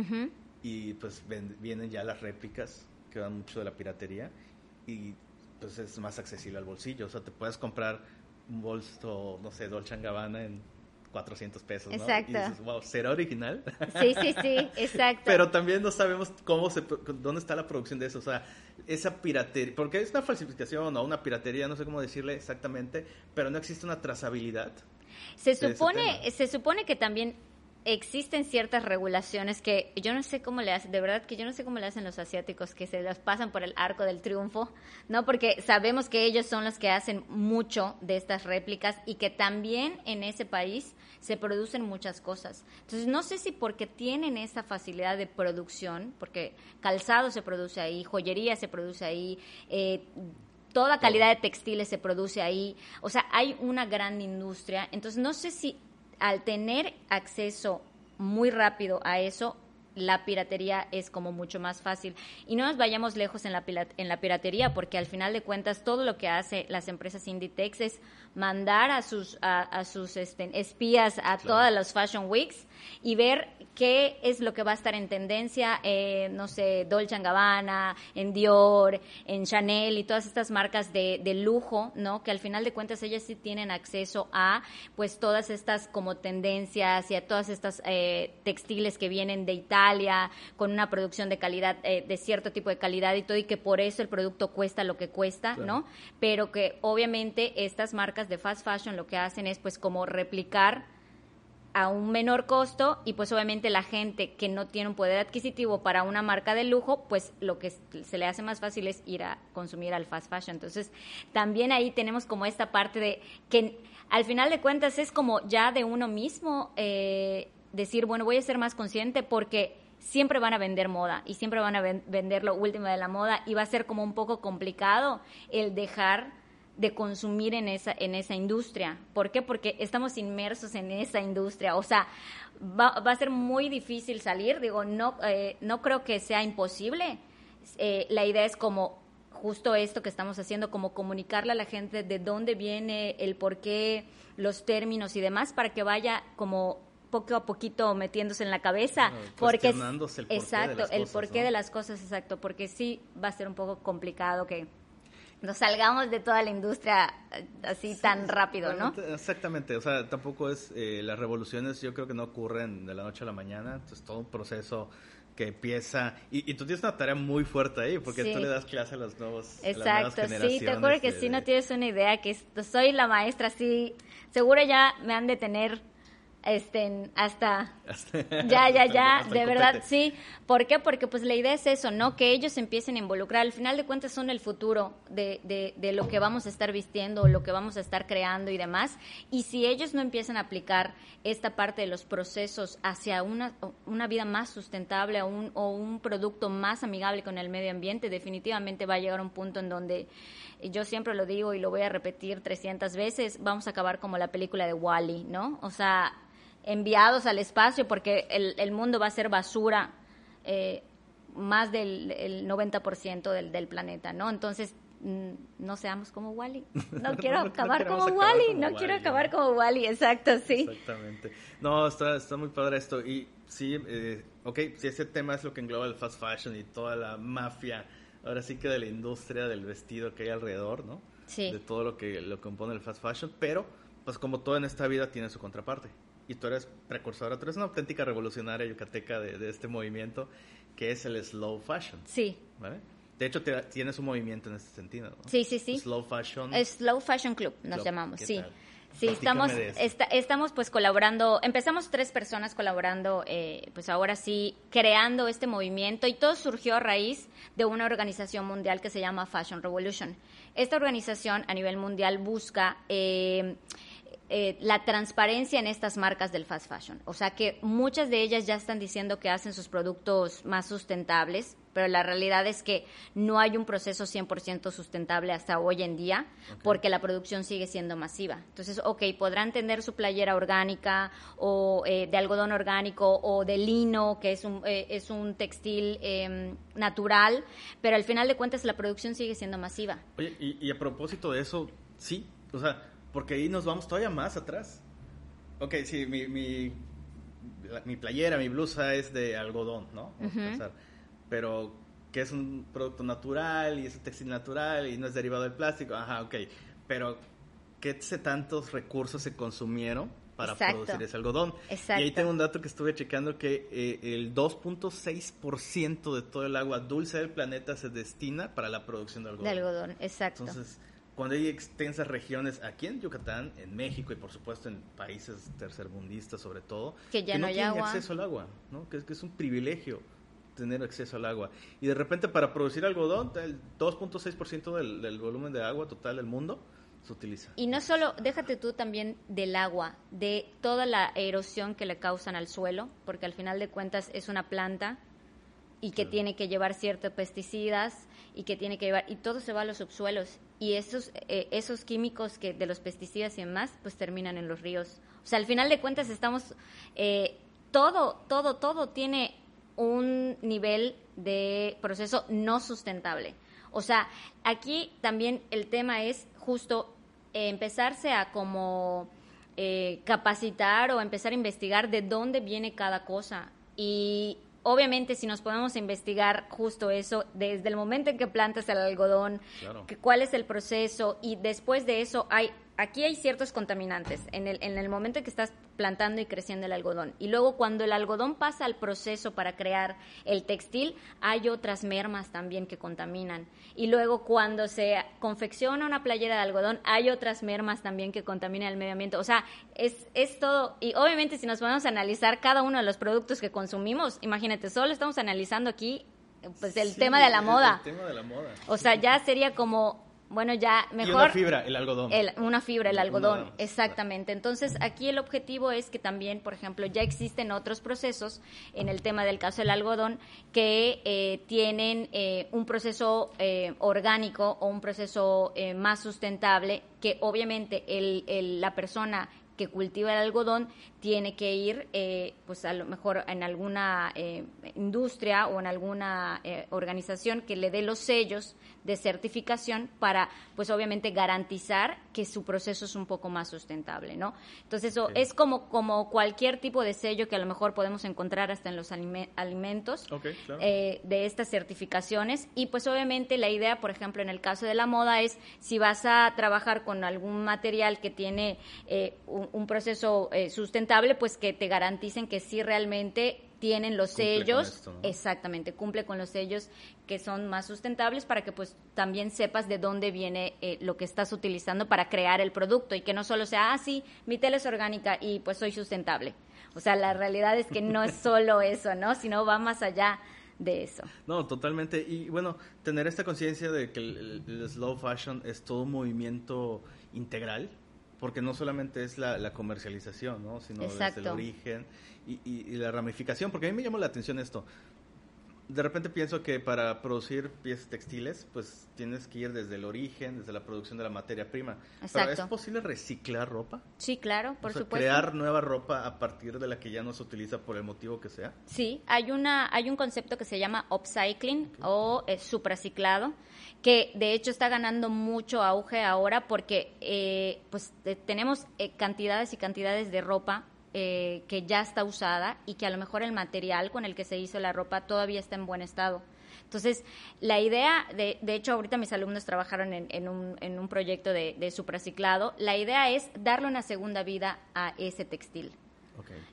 [SPEAKER 1] Y pues ven- vienen ya las réplicas que van mucho de la piratería y pues es más accesible al bolsillo. O sea, te puedes comprar un bolso, no sé, Dolce Gabbana en 400 pesos, ¿no?
[SPEAKER 2] Exacto.
[SPEAKER 1] Y dices, wow, ¿será original?
[SPEAKER 2] Sí, sí, sí, exacto.
[SPEAKER 1] Pero también no sabemos cómo se, dónde está la producción de eso. O sea, esa piratería, porque es una falsificación o una piratería, no sé cómo decirle exactamente, pero no existe una trazabilidad.
[SPEAKER 2] Se supone, se supone que también existen ciertas regulaciones que yo no sé cómo le hacen, de verdad que yo no sé cómo le hacen los asiáticos que se las pasan por el arco del triunfo, ¿no? Porque sabemos que ellos son los que hacen mucho de estas réplicas y que también en ese país se producen muchas cosas. Entonces, no sé si porque tienen esa facilidad de producción, porque calzado se produce ahí, joyería se produce ahí, eh, toda calidad de textiles se produce ahí, o sea, hay una gran industria, entonces no sé si al tener acceso muy rápido a eso, la piratería es como mucho más fácil. Y no nos vayamos lejos en la, en la piratería, porque al final de cuentas todo lo que hace las empresas Inditex es mandar a sus, a, a sus este, espías a todas las Fashion Weeks y ver qué es lo que va a estar en tendencia, eh, no sé, Dolce Gabbana, en Dior, en Chanel y todas estas marcas de, de lujo, ¿no? Que al final de cuentas ellas sí tienen acceso a, pues, todas estas como tendencias y a todas estas eh, textiles que vienen de Italia con una producción de calidad, eh, de cierto tipo de calidad y todo, y que por eso el producto cuesta lo que cuesta,
[SPEAKER 1] Claro.
[SPEAKER 2] ¿no? Pero que obviamente estas marcas de fast fashion lo que hacen es, pues, como replicar a un menor costo y pues obviamente la gente que no tiene un poder adquisitivo para una marca de lujo, pues lo que se le hace más fácil es ir a consumir al fast fashion. Entonces, también ahí tenemos como esta parte de que al final de cuentas es como ya de uno mismo eh, decir, bueno, voy a ser más consciente porque siempre van a vender moda y siempre van a ven- vender lo último de la moda y va a ser como un poco complicado el dejar de consumir en esa en esa industria. ¿Por qué? Porque estamos inmersos en esa industria. O sea, va, va a ser muy difícil salir. Digo, no eh, no creo que sea imposible. Eh, la idea es como justo esto que estamos haciendo, como comunicarle a la gente de dónde viene, el por qué, los términos y demás, para que vaya como poco a poquito metiéndose en la cabeza. Porque
[SPEAKER 1] el porqué de
[SPEAKER 2] exacto,
[SPEAKER 1] las
[SPEAKER 2] el
[SPEAKER 1] cosas,
[SPEAKER 2] porqué
[SPEAKER 1] ¿no?
[SPEAKER 2] de las cosas, exacto, porque sí va a ser un poco complicado que nos salgamos de toda la industria eh, así tan rápido, ¿no?
[SPEAKER 1] Exactamente, o sea, tampoco es, eh, las revoluciones yo creo que no ocurren de la noche a la mañana, es todo un proceso que empieza, y, y tú tienes una tarea muy fuerte ahí, porque
[SPEAKER 2] Sí.
[SPEAKER 1] tú le das clase a los nuevos a las nuevas
[SPEAKER 2] Exacto, sí, te juro que
[SPEAKER 1] de-
[SPEAKER 2] sí, no tienes una idea, que soy la maestra, sí, seguro ya me han de tener este, hasta Ya, ya, ya,
[SPEAKER 1] hasta
[SPEAKER 2] de verdad, sí. ¿Por qué? Porque pues la idea es eso, ¿no? Que ellos empiecen a involucrar. Al final de cuentas son el futuro de, de, de lo que vamos a estar vistiendo, lo que vamos a estar creando y demás. Y si ellos no empiezan a aplicar esta parte de los procesos hacia una, una vida más sustentable o un, o un producto más amigable con el medio ambiente, definitivamente va a llegar un punto en donde, yo siempre lo digo y lo voy a repetir 300 veces, vamos a acabar como la película de Wally, ¿no? O sea, enviados al espacio porque el, el mundo va a ser basura eh, más del el 90% del, del planeta, ¿no? Entonces, mm, no seamos como Wally. No quiero
[SPEAKER 1] No,
[SPEAKER 2] acabar como
[SPEAKER 1] acabar
[SPEAKER 2] Wally,
[SPEAKER 1] como
[SPEAKER 2] no quiero acabar como Wally, exacto, sí.
[SPEAKER 1] Exactamente. No, está, está muy padre esto. Y sí, eh, ok, si ese tema es lo que engloba el fast fashion y toda la mafia, ahora sí que de la industria del vestido que hay alrededor, ¿no?
[SPEAKER 2] Sí.
[SPEAKER 1] De todo lo que lo compone el fast fashion, pero pues como todo en esta vida tiene su contraparte. Y tú eres precursora, tú eres una auténtica revolucionaria yucateca de, de este movimiento que es el slow fashion,
[SPEAKER 2] Sí,
[SPEAKER 1] ¿vale? De hecho, te- tienes un movimiento en este sentido, ¿no?
[SPEAKER 2] sí, sí, sí.
[SPEAKER 1] Slow fashion.
[SPEAKER 2] Slow Fashion Club nos
[SPEAKER 1] Club,
[SPEAKER 2] llamamos,
[SPEAKER 1] ¿qué
[SPEAKER 2] sí.
[SPEAKER 1] tal?
[SPEAKER 2] Sí,
[SPEAKER 1] Platícame
[SPEAKER 2] estamos, estamos pues colaborando, empezamos tres personas colaborando, eh, pues ahora sí, creando este movimiento y todo surgió a raíz de una organización mundial que se llama Fashion Revolution. Esta organización a nivel mundial busca eh, eh, la transparencia en estas marcas del fast fashion. O sea que muchas de ellas ya están diciendo que hacen sus productos más sustentables, pero la realidad es que no hay un proceso 100% sustentable hasta hoy en día porque la producción sigue siendo masiva. Entonces, ok, podrán tener su playera orgánica o eh, de algodón orgánico o de lino, que es un, eh, es un textil em, natural, pero al final de cuentas la producción sigue siendo masiva.
[SPEAKER 1] Oye, y, y a propósito de eso, sí, o sea, porque ahí nos vamos todavía más atrás. Ok, sí, mi, mi, la- mi playera, mi blusa es de algodón, ¿no? Vamos a pensar. Pero que es un producto natural y es un textil natural y no es derivado del plástico, ajá, ok. Pero, ¿qué tantos recursos se consumieron para
[SPEAKER 2] Exacto.
[SPEAKER 1] producir ese algodón?
[SPEAKER 2] Exacto.
[SPEAKER 1] Y ahí tengo un dato que estuve checando que eh, el 2.6% de todo el agua dulce del planeta se destina para la producción de algodón.
[SPEAKER 2] De algodón, exacto.
[SPEAKER 1] Entonces, cuando hay extensas regiones aquí en Yucatán, en México y por supuesto en países tercermundistas sobre todo,
[SPEAKER 2] Que ya no hay
[SPEAKER 1] tienen
[SPEAKER 2] agua.
[SPEAKER 1] acceso al agua, ¿no? Que, es- que es un privilegio tener acceso al agua. Y de repente para producir algodón, el 2.6% del, del volumen de agua total del mundo se utiliza.
[SPEAKER 2] Y no solo, déjate tú también del agua, de toda la erosión que le causan al suelo, porque al final de cuentas es una planta y que tiene que llevar ciertos pesticidas y que tiene que llevar, y todo se va a los subsuelos. Y esos, eh, esos químicos que de los pesticidas y demás, pues terminan en los ríos. O sea, al final de cuentas estamos, eh, todo, todo, todo tiene un nivel de proceso no sustentable. O sea, aquí también el tema es justo eh, empezarse a como eh, capacitar o empezar a investigar de dónde viene cada cosa. Y obviamente si nos podemos investigar justo eso, desde el momento en que plantas el algodón,
[SPEAKER 1] Claro.
[SPEAKER 2] que cuál es el proceso y después de eso hay aquí hay ciertos contaminantes en el, en el momento en que estás plantando y creciendo el algodón. Y luego cuando el algodón pasa al proceso para crear el textil, hay otras mermas también que contaminan. Y luego cuando se confecciona una playera de algodón, hay otras mermas también que contaminan el medio ambiente. O sea, es, es todo. Y obviamente si nos podemos analizar cada uno de los productos que consumimos, imagínate, solo estamos analizando aquí pues el
[SPEAKER 1] Sí,
[SPEAKER 2] tema de la moda.
[SPEAKER 1] El tema de la moda.
[SPEAKER 2] O sea, ya sería como, bueno, ya
[SPEAKER 1] Y
[SPEAKER 2] mejor...
[SPEAKER 1] una fibra, el algodón.
[SPEAKER 2] El- una fibra, el algodón, exactamente. Entonces, aquí el objetivo es que también, por ejemplo, ya existen otros procesos en el tema del caso del algodón que eh, tienen eh, un proceso eh, orgánico o un proceso eh, más sustentable que obviamente el, el- la persona que cultiva el algodón tiene que ir, eh, pues a lo mejor en alguna eh, industria o en alguna eh, organización que le dé los sellos de certificación para, pues obviamente garantizar que su proceso es un poco más sustentable, ¿no? Entonces eso es como como cualquier tipo de sello que a lo mejor podemos encontrar hasta en los alime- alimentos
[SPEAKER 1] Ok, claro.
[SPEAKER 2] eh, de estas certificaciones y pues obviamente la idea, por ejemplo, en el caso de la moda es si vas a trabajar con algún material que tiene eh, un, un proceso eh, pues que te garanticen que sí realmente tienen los
[SPEAKER 1] Cumple
[SPEAKER 2] sellos,
[SPEAKER 1] esto, ¿no?
[SPEAKER 2] exactamente, cumple con los sellos que son más sustentables para que pues también sepas de dónde viene eh, lo que estás utilizando para crear el producto y que no solo sea, ah, sí, mi tela es orgánica y pues soy sustentable. O sea, la realidad es que no es solo eso, ¿no? Sino va más allá de eso.
[SPEAKER 1] No, totalmente. Y bueno, tener esta conciencia de que el slow fashion es todo un movimiento integral, porque no solamente es la, la comercialización, ¿no? sino desde el origen y, y- y la ramificación, porque a mí me llamó la atención esto. De repente pienso que para producir piezas textiles, pues tienes que ir desde el origen, desde la producción de la materia prima. Pero
[SPEAKER 2] Exacto.
[SPEAKER 1] ¿es posible reciclar ropa?
[SPEAKER 2] Sí, claro, por
[SPEAKER 1] o sea,
[SPEAKER 2] supuesto.
[SPEAKER 1] crear nueva ropa a partir de la que ya no se utiliza por el motivo que sea.
[SPEAKER 2] Sí, hay una hay un concepto que se llama upcycling o eh, supraciclado que de hecho está ganando mucho auge ahora porque eh, pues eh, tenemos eh, cantidades y cantidades de ropa eh, que ya está usada y que a lo mejor el material con el que se hizo la ropa todavía está en buen estado. Entonces, la idea, de, de hecho, ahorita mis alumnos trabajaron en, en un, en un proyecto de, de supraciclado, la idea es darle una segunda vida a ese textil.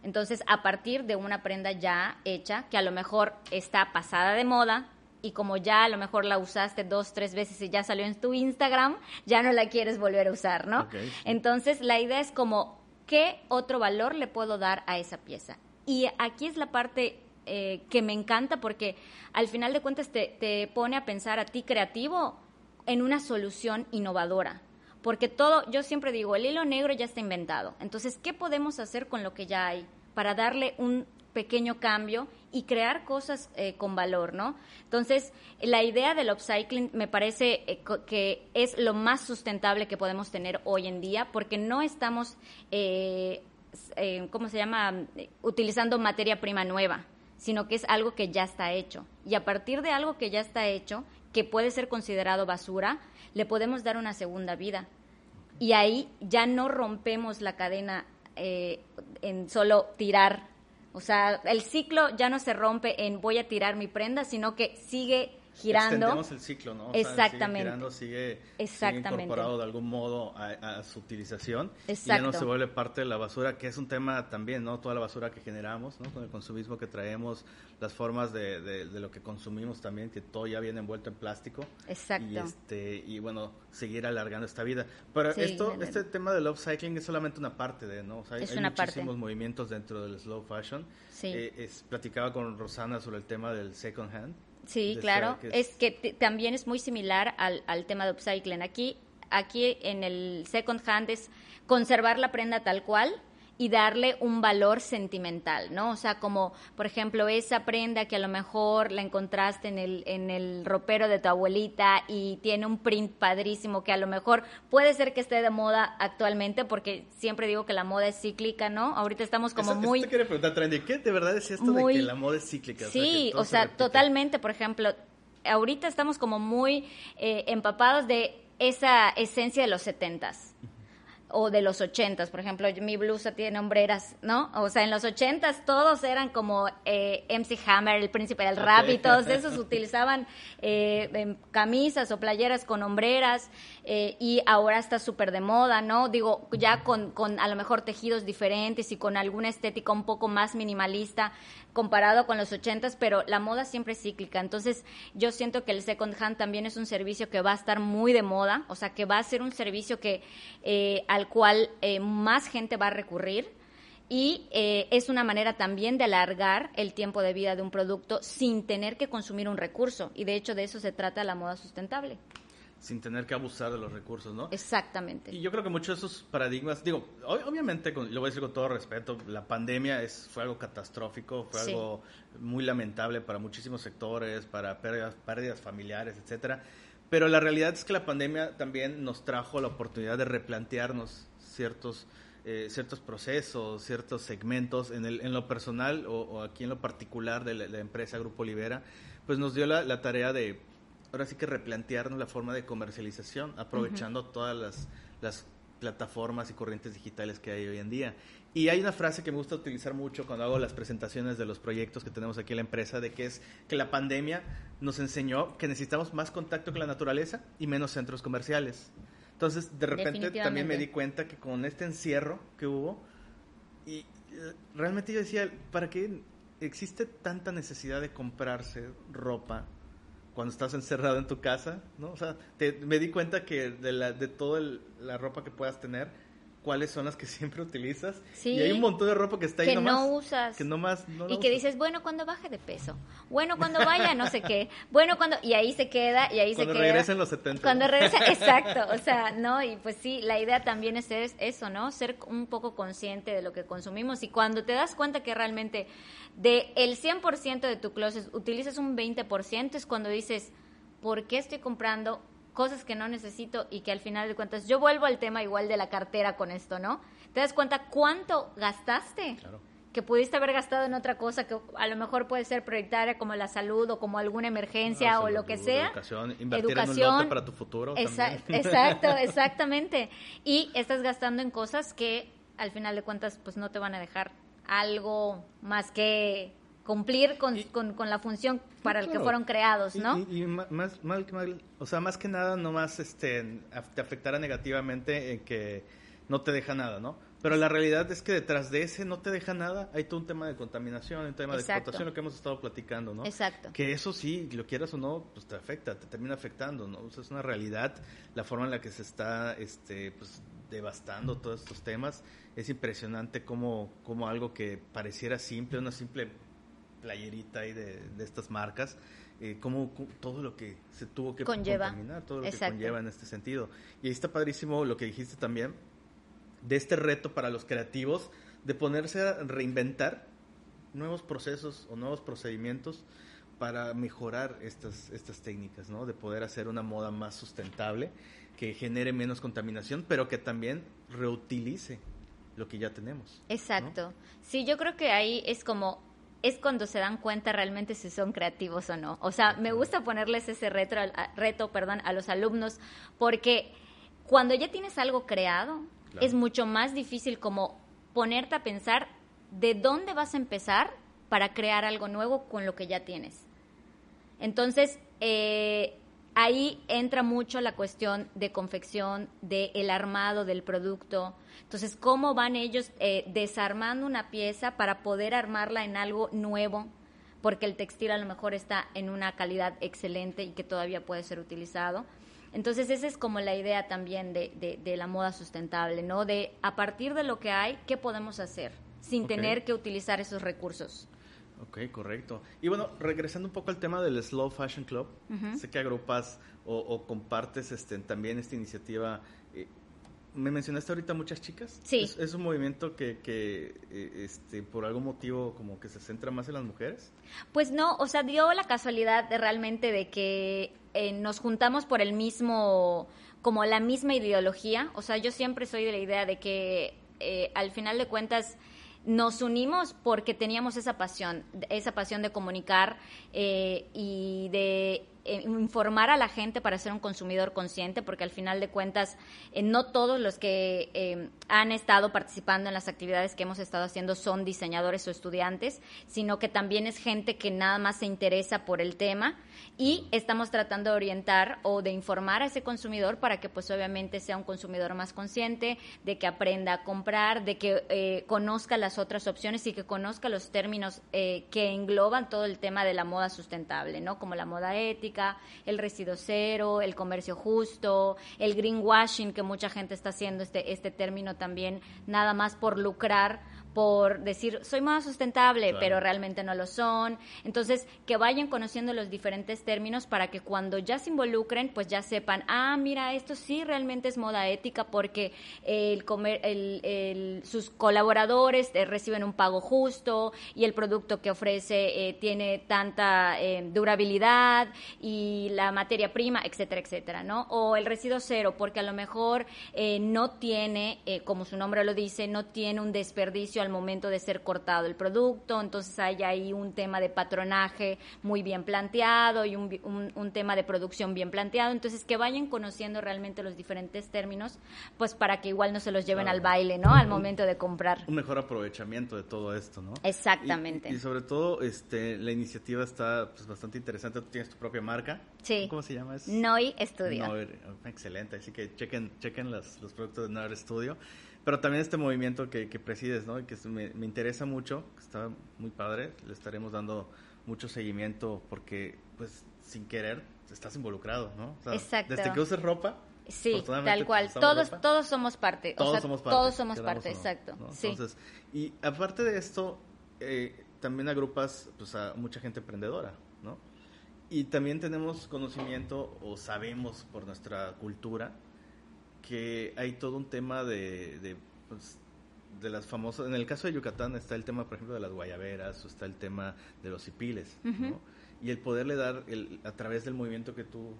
[SPEAKER 2] Entonces, a partir de una prenda ya hecha, que a lo mejor está pasada de moda, y como ya a lo mejor la usaste dos, tres veces y ya salió en tu Instagram, ya no la quieres volver a usar, ¿no? Entonces, la idea es como, ¿qué otro valor le puedo dar a esa pieza? Y aquí es la parte eh, que me encanta porque al final de cuentas te, te pone a pensar a ti creativo en una solución innovadora. porque todo, yo siempre digo, el hilo negro ya está inventado. Entonces, ¿qué podemos hacer con lo que ya hay para darle un pequeño cambio y crear cosas eh, con valor, ¿no? Entonces, la idea del upcycling me parece eh, que es lo más sustentable que podemos tener hoy en día porque no estamos, eh, eh, ¿cómo se llama?, utilizando materia prima nueva, sino que es algo que ya está hecho. Y a partir de algo que ya está hecho, que puede ser considerado basura, le podemos dar una segunda vida. Y ahí ya no rompemos la cadena en solo tirar. O sea, el ciclo ya no se rompe en voy a tirar mi prenda, sino que sigue girando.
[SPEAKER 1] Extendemos el ciclo, ¿no? O sea,
[SPEAKER 2] Exactamente.
[SPEAKER 1] sigue girando, sigue, sigue
[SPEAKER 2] Exactamente.
[SPEAKER 1] incorporado de algún modo a, a su utilización. Y ya
[SPEAKER 2] Exacto.
[SPEAKER 1] no se vuelve parte de la basura, que es un tema también, ¿no? Toda la basura que generamos, ¿no? Con el consumismo que traemos, las formas de, de- de lo que consumimos también, que todo ya viene envuelto en plástico.
[SPEAKER 2] Exacto.
[SPEAKER 1] Y, este, y bueno, seguir alargando esta vida. Pero
[SPEAKER 2] Sí,
[SPEAKER 1] esto, este tema del upcycling es solamente una parte de, ¿no? O sea, hay,
[SPEAKER 2] Es
[SPEAKER 1] hay
[SPEAKER 2] una parte.
[SPEAKER 1] muchísimos movimientos dentro del slow fashion.
[SPEAKER 2] Sí.
[SPEAKER 1] Eh, es, platicaba con Rosana sobre el tema del second hand.
[SPEAKER 2] Sí, claro. Es que también es muy similar al, al tema de upcycling. Aquí, aquí en el second hand es conservar la prenda tal cual y darle un valor sentimental, ¿no? O sea, como, por ejemplo, esa prenda que a lo mejor la encontraste en el, en el ropero de tu abuelita y tiene un print padrísimo que a lo mejor puede ser que esté de moda actualmente porque siempre digo que la moda es cíclica, ¿no? Ahorita estamos como
[SPEAKER 1] Eso-
[SPEAKER 2] muy...
[SPEAKER 1] te quería preguntar, Trendy, ¿qué de verdad es esto de
[SPEAKER 2] muy-
[SPEAKER 1] que la moda es cíclica?
[SPEAKER 2] Sí,
[SPEAKER 1] que todo
[SPEAKER 2] o
[SPEAKER 1] se
[SPEAKER 2] sea,
[SPEAKER 1] repite?
[SPEAKER 2] totalmente, por ejemplo, ahorita estamos como muy eh, empapados de esa esencia de los setentas o de los ochentas, por ejemplo, mi blusa tiene hombreras, ¿no? O sea, en los ochentas todos eran como eh, MC Hammer, el príncipe del rap y todos esos utilizaban eh, camisas o playeras con hombreras eh, y ahora está súper de moda, ¿no? Digo, ya con, con a lo mejor tejidos diferentes y con alguna estética un poco más minimalista comparado con los ochentas, pero la moda siempre es cíclica. Entonces, yo siento que el second hand también es un servicio que va a estar muy de moda, o sea, que va a ser un servicio que eh, al cual eh, más gente va a recurrir y eh, es una manera también de alargar el tiempo de vida de un producto sin tener que consumir un recurso. Y de hecho de eso se trata la moda sustentable.
[SPEAKER 1] Sin tener que abusar de los recursos, ¿no?
[SPEAKER 2] Exactamente.
[SPEAKER 1] Y yo creo que muchos de esos paradigmas, digo, ob- obviamente, con- lo voy a decir con todo respeto, la pandemia es, fue algo catastrófico, fue
[SPEAKER 2] Sí.
[SPEAKER 1] algo muy lamentable para muchísimos sectores, para pérdidas, pérdidas familiares, etcétera. Pero la realidad es que la pandemia también nos trajo la oportunidad de replantearnos ciertos, eh, ciertos procesos, ciertos segmentos en, el, en lo personal o, o aquí en lo particular de la, la empresa Grupo Libera, pues nos dio la, la tarea de ahora sí que replantearnos la forma de comercialización, aprovechando todas las, las plataformas y corrientes digitales que hay hoy en día. Y hay una frase que me gusta utilizar mucho cuando hago las presentaciones de los proyectos que tenemos aquí en la empresa, de que es que la pandemia nos enseñó que necesitamos más contacto con la naturaleza y menos centros comerciales. Entonces, de repente también me di cuenta que con este encierro que hubo, y eh, realmente yo decía, ¿para qué existe tanta necesidad de comprarse ropa cuando estás encerrado en tu casa? ¿no? O sea, te- me di cuenta que de, la, de toda la ropa que puedas tener, cuáles son las que siempre utilizas.
[SPEAKER 2] Sí.
[SPEAKER 1] Y hay un montón de ropa que está ahí
[SPEAKER 2] que
[SPEAKER 1] nomás,
[SPEAKER 2] no usas.
[SPEAKER 1] Que nomás no
[SPEAKER 2] y que
[SPEAKER 1] usas.
[SPEAKER 2] dices, bueno, cuando baje de peso. Bueno, cuando vaya no sé qué. Bueno, cuando... Y ahí se queda, y ahí
[SPEAKER 1] Cuando
[SPEAKER 2] se queda.
[SPEAKER 1] regresen los 70.
[SPEAKER 2] Cuando regresa, exacto, o sea, ¿no? Y pues sí, la idea también es es eso, ¿no? Ser un poco consciente de lo que consumimos y cuando te das cuenta que realmente de el 100% de tu closet utilizas un 20%, es cuando dices, ¿por qué estoy comprando cosas que no necesito y que al final de cuentas, yo vuelvo al tema igual de la cartera con esto, ¿no? Te das cuenta cuánto gastaste
[SPEAKER 1] Claro.
[SPEAKER 2] que pudiste haber gastado en otra cosa que a lo mejor puede ser prioritaria como la salud o como alguna emergencia o lo que sea.
[SPEAKER 1] Educación, invertir en un lote para tu futuro.
[SPEAKER 2] Exa-
[SPEAKER 1] también.
[SPEAKER 2] Exacto, exactamente. Y estás gastando en cosas que al final de cuentas pues no te van a dejar algo más que cumplir con,
[SPEAKER 1] Y-
[SPEAKER 2] con, con la función para el que
[SPEAKER 1] Claro.
[SPEAKER 2] fueron creados, ¿no?
[SPEAKER 1] Y, y más, mal- mal- o sea, más que nada, nomás este, te afectará negativamente en que no te deja nada, ¿no? Pero la realidad es que detrás de ese no te deja nada, hay todo un tema de contaminación, un tema de explotación, lo que hemos estado platicando, ¿no?
[SPEAKER 2] Exacto.
[SPEAKER 1] Que eso sí, lo quieras o no, pues te afecta, te termina afectando, ¿no? O sea, es una realidad la forma en la que se está, este, pues, devastando todos estos temas. Es impresionante como, como algo que pareciera simple, una simple playerita ahí de, de estas marcas, eh, cómo, todo lo que se tuvo que
[SPEAKER 2] Conlleva.
[SPEAKER 1] contaminar, todo lo
[SPEAKER 2] Exacto.
[SPEAKER 1] que conlleva en este sentido. Y ahí está padrísimo lo que dijiste también, de este reto para los creativos, de ponerse a reinventar nuevos procesos o nuevos procedimientos para mejorar estas, estas técnicas, ¿no? De poder hacer una moda más sustentable, que genere menos contaminación, pero que también reutilice lo que ya tenemos. ¿no?
[SPEAKER 2] Exacto. Sí, yo creo que ahí es como es cuando se dan cuenta realmente si son creativos o no. O sea, me gusta ponerles ese reto, perdón, a los alumnos porque cuando ya tienes algo creado
[SPEAKER 1] Claro.
[SPEAKER 2] es mucho más difícil como ponerte a pensar de dónde vas a empezar para crear algo nuevo con lo que ya tienes. Entonces, eh, ahí entra mucho la cuestión de confección, de el armado del producto. Entonces, cómo van ellos eh, desarmando una pieza para poder armarla en algo nuevo, porque el textil a lo mejor está en una calidad excelente y que todavía puede ser utilizado. Entonces, esa es como la idea también de, de- de la moda sustentable, ¿no? De a partir de lo que hay, ¿qué podemos hacer? Sin tener que utilizar esos recursos.
[SPEAKER 1] Ok, correcto. Y bueno, regresando un poco al tema del Slow Fashion Club, sé que agrupas o, o compartes este, también esta iniciativa. eh, me mencionaste ahorita muchas chicas.
[SPEAKER 2] Sí.
[SPEAKER 1] Es, es un movimiento que, que eh, este, por algún motivo como que se centra más en las mujeres.
[SPEAKER 2] Pues no, o sea, dio la casualidad de realmente de que eh, nos juntamos por el mismo, como la misma ideología. O sea, yo siempre soy de la idea de que eh, al final de cuentas nos unimos porque teníamos esa pasión, esa pasión de comunicar eh, y de eh, informar a la gente para ser un consumidor consciente, porque al final de cuentas eh, no todos los que eh, han estado participando en las actividades que hemos estado haciendo son diseñadores o estudiantes, sino que también es gente que nada más se interesa por el tema y estamos tratando de orientar o de informar a ese consumidor para que pues obviamente sea un consumidor más consciente, de que aprenda a comprar, de que conozca las otras opciones y que conozca los términos que engloban todo el tema de la moda sustentable, ¿no? Como la moda ética, el residuo cero, el comercio justo, el greenwashing, que mucha gente está haciendo este, este término también, nada más por lucrar por decir, soy más sustentable,
[SPEAKER 1] Claro.
[SPEAKER 2] pero realmente no lo son. Entonces, que vayan conociendo los diferentes términos para que cuando ya se involucren, pues ya sepan, ah, mira, esto sí realmente es moda ética porque el comer, el, el- sus colaboradores eh, reciben un pago justo y el producto que ofrece eh, tiene tanta eh, durabilidad y la materia prima, etcétera, etcétera, ¿no? O el residuo cero, porque a lo mejor eh, no tiene, eh, como su nombre lo dice, no tiene un desperdicio al momento de ser cortado el producto, entonces hay ahí un tema de patronaje muy bien planteado y un, un- un tema de producción bien planteado, entonces que vayan conociendo realmente los diferentes términos, pues para que igual no se los lleven
[SPEAKER 1] Claro.
[SPEAKER 2] al baile, ¿no? Al momento de comprar.
[SPEAKER 1] Un mejor aprovechamiento de todo esto, ¿no?
[SPEAKER 2] Exactamente.
[SPEAKER 1] Y, y sobre todo, este, la iniciativa está pues, bastante interesante. Tú tienes tu propia marca.
[SPEAKER 2] Sí.
[SPEAKER 1] ¿Cómo se llama? Es-
[SPEAKER 2] Noi Studio.
[SPEAKER 1] Noir, excelente, así que chequen, chequen los, los productos de Noir Studio. Pero también este movimiento que, que presides, ¿no? Y que me, me interesa mucho, que está muy padre, le estaremos dando mucho seguimiento porque, pues, sin querer, estás involucrado, ¿no? O sea,
[SPEAKER 2] Exacto.
[SPEAKER 1] Desde que uses ropa.
[SPEAKER 2] Sí, tal cual. Todos,
[SPEAKER 1] ropa,
[SPEAKER 2] todos somos parte.
[SPEAKER 1] todos
[SPEAKER 2] o sea,
[SPEAKER 1] somos parte.
[SPEAKER 2] Todos somos parte, exacto.
[SPEAKER 1] ¿no?
[SPEAKER 2] Sí.
[SPEAKER 1] Entonces, y aparte de esto, eh, también agrupas pues, a mucha gente emprendedora, ¿no? Y también tenemos conocimiento o sabemos por nuestra cultura que hay todo un tema de, de, pues, de las famosas, en el caso de Yucatán está el tema, por ejemplo, de las guayaberas o está el tema de los hipiles, ¿no?
[SPEAKER 2] Ujú.
[SPEAKER 1] Y el poderle dar, el, a través del movimiento que tú,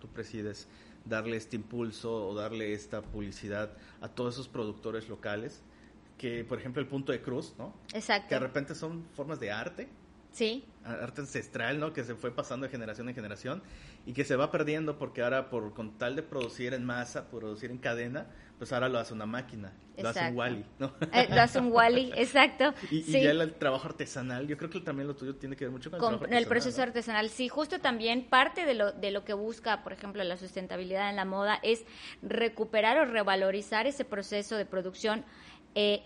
[SPEAKER 1] tú presides, darle este impulso o darle esta publicidad a todos esos productores locales, que por ejemplo el punto de cruz, ¿no?
[SPEAKER 2] Exacto.
[SPEAKER 1] Que de repente son formas de arte,
[SPEAKER 2] Sí,
[SPEAKER 1] arte ancestral, ¿no? Que se fue pasando de generación en generación y que se va perdiendo porque ahora por con tal de producir en masa, producir en cadena, pues ahora lo hace una máquina, lo hace un. Wally, ¿no?
[SPEAKER 2] Eh, lo hace un Wally, exacto.
[SPEAKER 1] y, ya el, el trabajo artesanal, yo creo que también lo tuyo tiene que ver mucho con el,
[SPEAKER 2] con
[SPEAKER 1] trabajo
[SPEAKER 2] el proceso
[SPEAKER 1] ¿no?
[SPEAKER 2] artesanal. Sí, justo también parte de lo, de lo que busca, por ejemplo, la sustentabilidad en la moda es recuperar o revalorizar ese proceso de producción eh,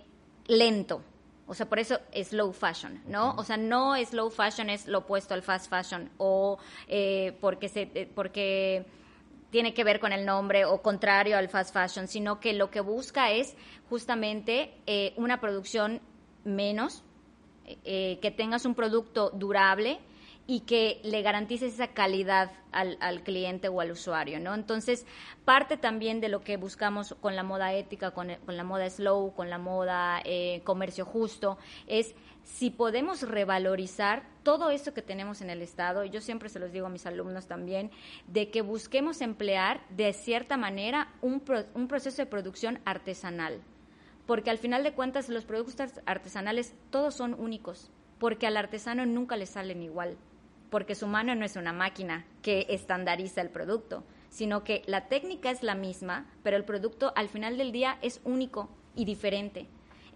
[SPEAKER 2] lento. O sea, por eso es slow fashion, ¿no? O sea, no slow fashion es lo opuesto al fast fashion o eh, porque se eh, porque tiene que ver con el nombre o contrario al fast fashion, sino que lo que busca es justamente eh, una producción menos, eh, que tengas un producto durable y que le garantices esa calidad al, al, cliente o al usuario, ¿no? Entonces, parte también de lo que buscamos con la moda ética, con, con la moda slow, con la moda eh, comercio justo, es si podemos revalorizar todo eso que tenemos en el Estado, y yo siempre se los digo a mis alumnos también, de que busquemos emplear de cierta manera un, pro, un proceso de producción artesanal, porque al final de cuentas los productos artesanales todos son únicos, porque al artesano nunca le salen igual porque su mano no es una máquina que estandariza el producto, sino que la técnica es la misma, pero el producto al final del día es único y diferente.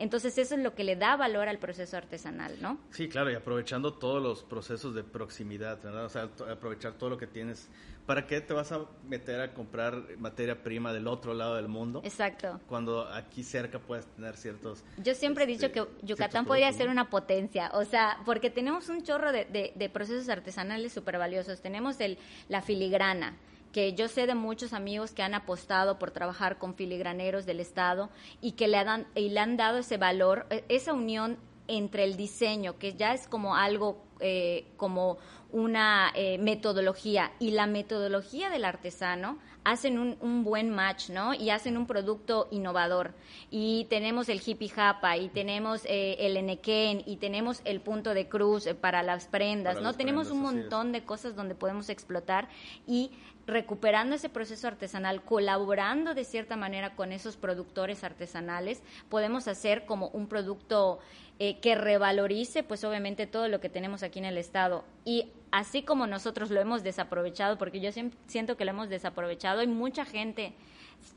[SPEAKER 2] Entonces eso es lo que le da valor al proceso artesanal, ¿no?
[SPEAKER 1] Sí, claro, y aprovechando todos los procesos de proximidad, ¿verdad? O sea, aprovechar todo lo que tienes. ¿Para qué te vas a meter a comprar materia prima del otro lado del mundo?
[SPEAKER 2] Exacto.
[SPEAKER 1] Cuando aquí cerca puedes tener ciertos...
[SPEAKER 2] Yo siempre este, he dicho que Yucatán podría ser una potencia, o sea, porque tenemos un chorro de, de, de procesos artesanales súper valiosos. Tenemos el, la filigrana, que yo sé de muchos amigos que han apostado por trabajar con filigraneros del Estado y que le han, y le han dado ese valor, e, esa unión entre el diseño, que ya es como algo, eh, como una eh, metodología, y la metodología del artesano, hacen un, un, buen match, ¿no? Y hacen un producto innovador. Y tenemos el hippie japa, y tenemos eh, el enequén, y tenemos el punto de cruz para las prendas,
[SPEAKER 1] Para
[SPEAKER 2] ¿no?
[SPEAKER 1] las
[SPEAKER 2] tenemos
[SPEAKER 1] prendas,
[SPEAKER 2] un montón de cosas donde podemos explotar y recuperando ese proceso artesanal, colaborando de cierta manera con esos productores artesanales, podemos hacer como un producto eh, que revalorice, pues obviamente todo lo que tenemos aquí en el estado. Y así como nosotros lo hemos desaprovechado, porque yo siento que lo hemos desaprovechado, hay mucha gente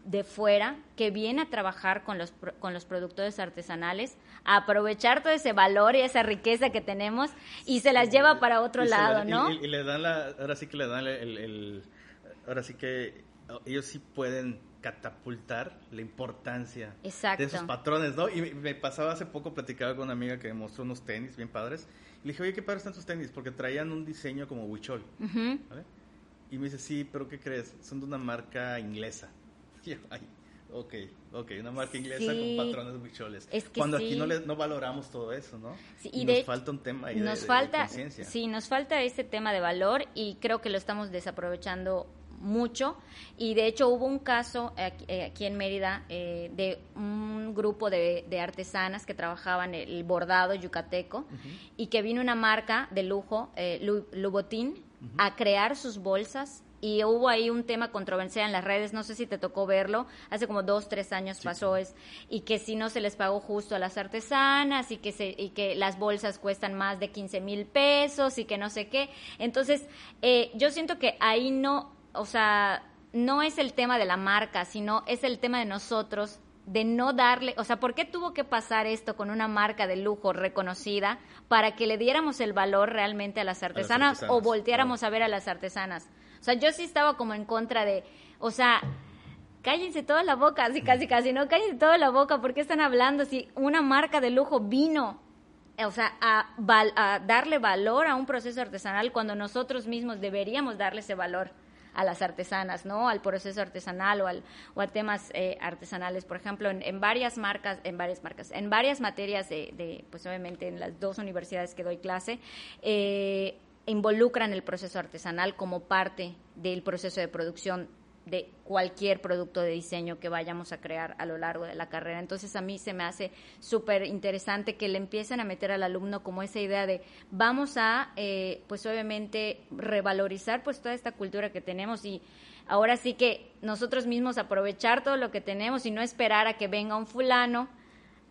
[SPEAKER 2] de fuera que viene a trabajar con los, con los productores artesanales, a aprovechar todo ese valor y esa riqueza que tenemos y se las lleva para otro
[SPEAKER 1] Y
[SPEAKER 2] lado,
[SPEAKER 1] y-
[SPEAKER 2] ¿no?
[SPEAKER 1] Y, y le dan la, ahora sí que le dan el, el- ahora sí que oh, ellos sí pueden catapultar la importancia
[SPEAKER 2] Exacto.
[SPEAKER 1] de esos patrones, ¿no? Y me- pasaba hace poco, platicaba con una amiga que me mostró unos tenis bien padres. Y le dije, oye, qué padres están tus tenis, porque traían un diseño como huichol. ¿vale? Y me dice, sí, pero ¿qué crees? Son de una marca inglesa. Y yo, ay, ok, ok, una marca inglesa
[SPEAKER 2] Sí.
[SPEAKER 1] con patrones huicholes.
[SPEAKER 2] Es que
[SPEAKER 1] Cuando
[SPEAKER 2] sí.
[SPEAKER 1] aquí no, le, no valoramos todo eso, ¿no?
[SPEAKER 2] Sí,
[SPEAKER 1] y,
[SPEAKER 2] y
[SPEAKER 1] nos
[SPEAKER 2] de-
[SPEAKER 1] falta un tema ahí de-
[SPEAKER 2] nos
[SPEAKER 1] de- de
[SPEAKER 2] falta
[SPEAKER 1] conciencia.
[SPEAKER 2] sí nos falta este tema de valor y creo que lo estamos desaprovechando mucho. Y de hecho hubo un caso aquí, eh, aquí en Mérida eh, de un grupo de, de artesanas que trabajaban el bordado yucateco y que vino una marca de lujo eh, Lu- Louboutin a crear sus bolsas. Y hubo ahí un tema controversial en las redes, no sé si te tocó verlo, hace como dos, tres años pasó es, y que si no se les pagó justo a las artesanas y que, se, y que las bolsas cuestan más de 15 mil pesos y que no sé qué. Entonces, eh, yo siento que ahí no, o sea, no es el tema de la marca, sino es el tema de nosotros de no darle, o sea, ¿por qué tuvo que pasar esto con una marca de lujo reconocida para que le diéramos el valor realmente a las artesanas, o
[SPEAKER 1] artesanas,
[SPEAKER 2] volteáramos
[SPEAKER 1] claro.
[SPEAKER 2] a ver a las artesanas? O sea, yo sí estaba como en contra de, o sea, cállense toda la boca, así casi casi, ¿no? Cállense toda la boca, ¿por qué están hablando si una marca de lujo vino, o sea, a, val- a darle valor a un proceso artesanal cuando nosotros mismos deberíamos darle ese valor a las artesanas, ¿no? Al proceso artesanal o, al, o a temas eh, artesanales. Por ejemplo, en, en varias marcas, en varias marcas, en varias materias de, de, pues obviamente en las dos universidades que doy clase, eh, involucran el proceso artesanal como parte del proceso de producción de cualquier producto de diseño que vayamos a crear a lo largo de la carrera. Entonces a mí se me hace súper interesante que le empiecen a meter al alumno como esa idea de vamos a, eh, pues obviamente, revalorizar pues toda esta cultura que tenemos y ahora sí que nosotros mismos aprovechar todo lo que tenemos y no esperar a que venga un fulano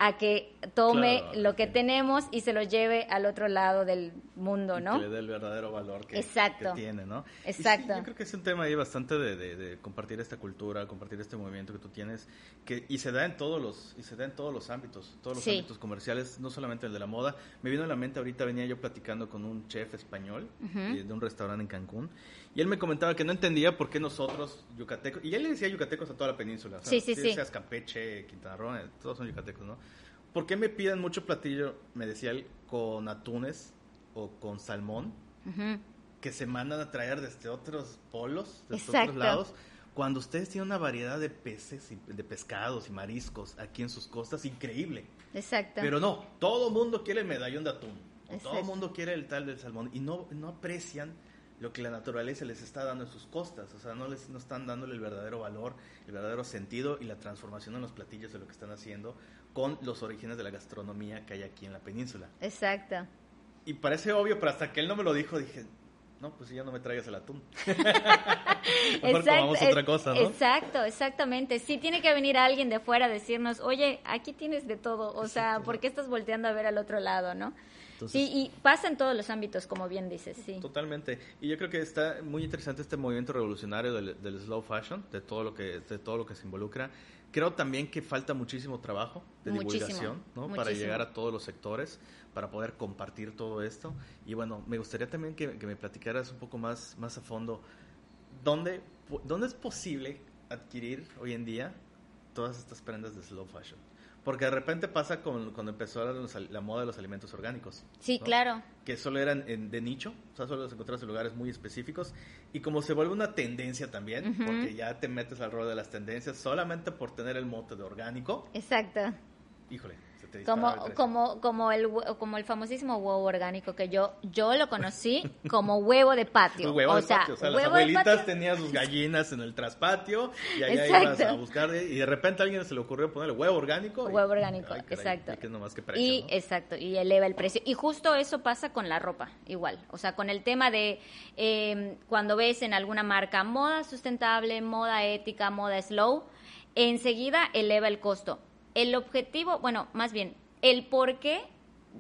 [SPEAKER 2] a que tome
[SPEAKER 1] Claro,
[SPEAKER 2] lo que
[SPEAKER 1] sí.
[SPEAKER 2] tenemos y se lo lleve al otro lado del mundo,
[SPEAKER 1] y
[SPEAKER 2] ¿no?
[SPEAKER 1] que le dé el verdadero valor que,
[SPEAKER 2] Exacto.
[SPEAKER 1] que tiene, ¿no? Sí,
[SPEAKER 2] Exacto.
[SPEAKER 1] yo creo que es un tema ahí bastante de, de- de compartir esta cultura, compartir este movimiento que tú tienes, que y se da en todos los y se da en todos los ámbitos, todos los
[SPEAKER 2] Sí.
[SPEAKER 1] ámbitos comerciales, no solamente el de la moda. Me vino a la mente ahorita venía yo platicando con un chef español eh, de un restaurante en Cancún y él me comentaba que no entendía por qué nosotros yucatecos y él le decía yucatecos a toda la península, o sea,
[SPEAKER 2] Sí, sí, sí.
[SPEAKER 1] seas Campeche, Quintana Roo, eh, todos son yucatecos, ¿no? ¿Por qué me piden mucho platillo, me decía él, con atunes o con salmón?
[SPEAKER 2] Ujú.
[SPEAKER 1] que se mandan a traer desde otros polos, desde
[SPEAKER 2] Exacto.
[SPEAKER 1] otros lados, cuando ustedes tienen una variedad de peces, y de pescados y mariscos aquí en sus costas, increíble.
[SPEAKER 2] Exacto.
[SPEAKER 1] Pero no, todo mundo quiere el medallón de atún. Todo el mundo quiere el tal del salmón y no, no aprecian lo que la naturaleza les está dando en sus costas. O sea, no les no están dándole el verdadero valor, el verdadero sentido y la transformación en los platillos de lo que están haciendo con los orígenes de la gastronomía que hay aquí en la península.
[SPEAKER 2] Exacto.
[SPEAKER 1] Y parece obvio, pero hasta que él no me lo dijo, dije, no, pues si ya no me traigas el atún. Mejor comamos
[SPEAKER 2] Exacto,
[SPEAKER 1] otra cosa, ¿no?
[SPEAKER 2] Exacto, exactamente. Sí tiene que venir alguien de fuera a decirnos, oye, aquí tienes de todo, o sea, ¿por qué estás volteando a ver al otro lado, no?
[SPEAKER 1] Entonces-
[SPEAKER 2] sí, y pasa en todos los ámbitos, como bien dices, sí.
[SPEAKER 1] Totalmente. Y yo creo que está muy interesante este movimiento revolucionario del, del slow fashion, de todo lo que de todo lo que se involucra. Creo también que falta muchísimo trabajo de
[SPEAKER 2] Muchísimo,
[SPEAKER 1] divulgación, ¿no? Para llegar a todos los sectores, para poder compartir todo esto. Y bueno, me gustaría también que, que me platicaras un poco más, más a fondo dónde, dónde es posible adquirir hoy en día todas estas prendas de slow fashion. Porque de repente pasa con, cuando empezó la, moda de los alimentos orgánicos.
[SPEAKER 2] Sí,
[SPEAKER 1] ¿no?
[SPEAKER 2] claro.
[SPEAKER 1] que solo eran en- de nicho, o sea, solo los encontrabas en lugares muy específicos, y como se vuelve una tendencia también, porque ya te metes al rol de las tendencias, solamente por tener el mote de orgánico,
[SPEAKER 2] Exacto.
[SPEAKER 1] híjole, te
[SPEAKER 2] Como,
[SPEAKER 1] el
[SPEAKER 2] como, como, el, como el famosísimo huevo orgánico que yo, yo lo conocí como huevo de patio.
[SPEAKER 1] Huevo
[SPEAKER 2] o
[SPEAKER 1] de
[SPEAKER 2] sea,
[SPEAKER 1] patio, o sea, las abuelitas tenían sus gallinas en el traspatio, y allá
[SPEAKER 2] Exacto.
[SPEAKER 1] ibas a buscar, y de repente a alguien se le ocurrió ponerle huevo orgánico. y-
[SPEAKER 2] Huevo orgánico,
[SPEAKER 1] ay, caray,
[SPEAKER 2] exacto.
[SPEAKER 1] y que nomás que precio,
[SPEAKER 2] y
[SPEAKER 1] ¿no?
[SPEAKER 2] exacto, y eleva el precio. Y justo eso pasa con la ropa, igual. O sea, con el tema de eh, cuando ves en alguna marca moda sustentable, moda ética, moda slow, enseguida eleva el costo. El objetivo, bueno, más bien, el porqué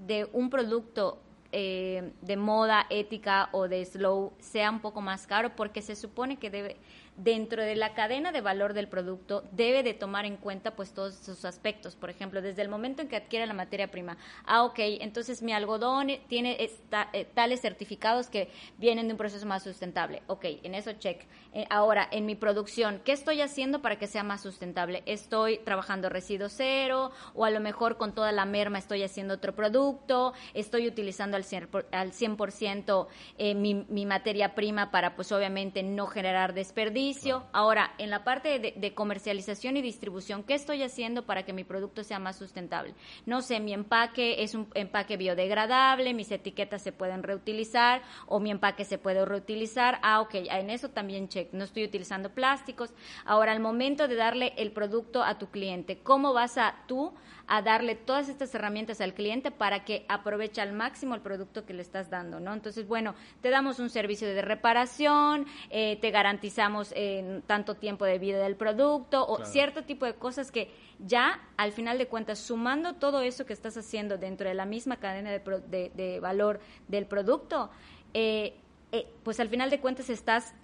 [SPEAKER 2] de un producto eh, de moda ética o de slow sea un poco más caro porque se supone que debe dentro de la cadena de valor del producto debe de tomar en cuenta pues todos esos aspectos. Por ejemplo desde el momento en que adquiere la materia prima ah ok entonces mi algodón tiene eh, tales certificados que vienen de un proceso más sustentable. Ok en eso check. Eh, ahora en mi producción qué estoy haciendo para que sea más sustentable estoy trabajando residuo cero o a lo mejor con toda la merma estoy haciendo otro producto estoy utilizando al 100%, por- al 100% eh, mi, mi materia prima para pues obviamente no generar desperdicio. Ahora, en la parte de, de comercialización y distribución, ¿qué estoy haciendo para que mi producto sea más sustentable? No sé, mi empaque es un empaque biodegradable, mis etiquetas se pueden reutilizar o mi empaque se puede reutilizar. Ah, ok, en eso también check, no estoy utilizando plásticos. Ahora, al momento de darle el producto a tu cliente, ¿cómo vas a tú a darle todas estas herramientas al cliente para que aproveche al máximo el producto que le estás dando, ¿no? Entonces, bueno, te damos un servicio de reparación, eh, te garantizamos eh, tanto tiempo de vida del producto o
[SPEAKER 1] Claro.
[SPEAKER 2] cierto tipo de cosas que ya al final de cuentas, sumando todo eso que estás haciendo dentro de la misma cadena de, pro- de- de valor del producto, eh, pues al final de cuentas estás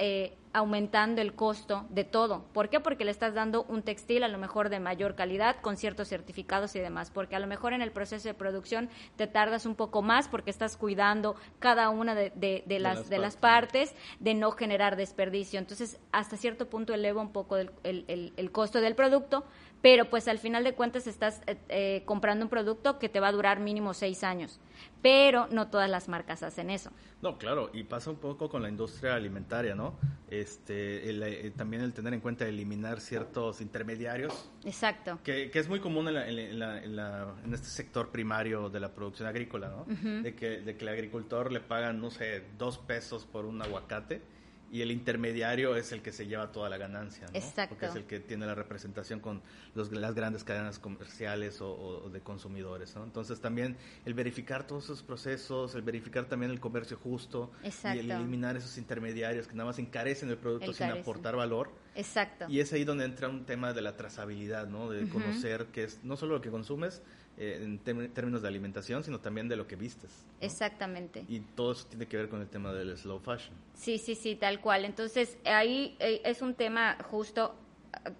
[SPEAKER 2] aumentando el costo de todo. ¿Por qué? Porque le estás dando un textil a lo mejor de mayor calidad con ciertos certificados y demás. Porque a lo mejor en el proceso de producción te tardas un poco más porque estás cuidando cada una de, de- de las,
[SPEAKER 1] las
[SPEAKER 2] de las
[SPEAKER 1] partes.
[SPEAKER 2] de no generar desperdicio. Entonces, hasta cierto punto eleva un poco el, el- el- el costo del producto, pero pues al final de cuentas estás eh, eh, comprando un producto que te va a durar mínimo seis años. Pero no todas las marcas hacen eso.
[SPEAKER 1] No, claro, y pasa un poco con la industria alimentaria, ¿no? Este, el, eh, también el tener en cuenta eliminar ciertos intermediarios,
[SPEAKER 2] Exacto.
[SPEAKER 1] que, que es muy común en, la- en la- en la- en la- en este sector primario de la producción agrícola, ¿no? de, que, de que el agricultor le pagan, no sé, dos pesos por un aguacate y el intermediario es el que se lleva toda la ganancia, ¿no?
[SPEAKER 2] Exacto.
[SPEAKER 1] Porque es el que tiene la representación con los, las grandes cadenas comerciales o, o de consumidores, ¿no? Entonces también el verificar todos esos procesos, el verificar también el comercio justo y el
[SPEAKER 2] Exacto.
[SPEAKER 1] eliminar esos intermediarios que nada más encarecen el producto sin aportar valor.
[SPEAKER 2] Exacto.
[SPEAKER 1] Y es ahí donde entra un tema de la trazabilidad, ¿no? De conocer que es no solo lo que consumes eh, en términos de alimentación, sino también de lo que vistes. ¿no?
[SPEAKER 2] Exactamente.
[SPEAKER 1] Y todo eso tiene que ver con el tema del slow fashion.
[SPEAKER 2] Sí, sí, sí, tal cual. Entonces, ahí eh, es un tema justo,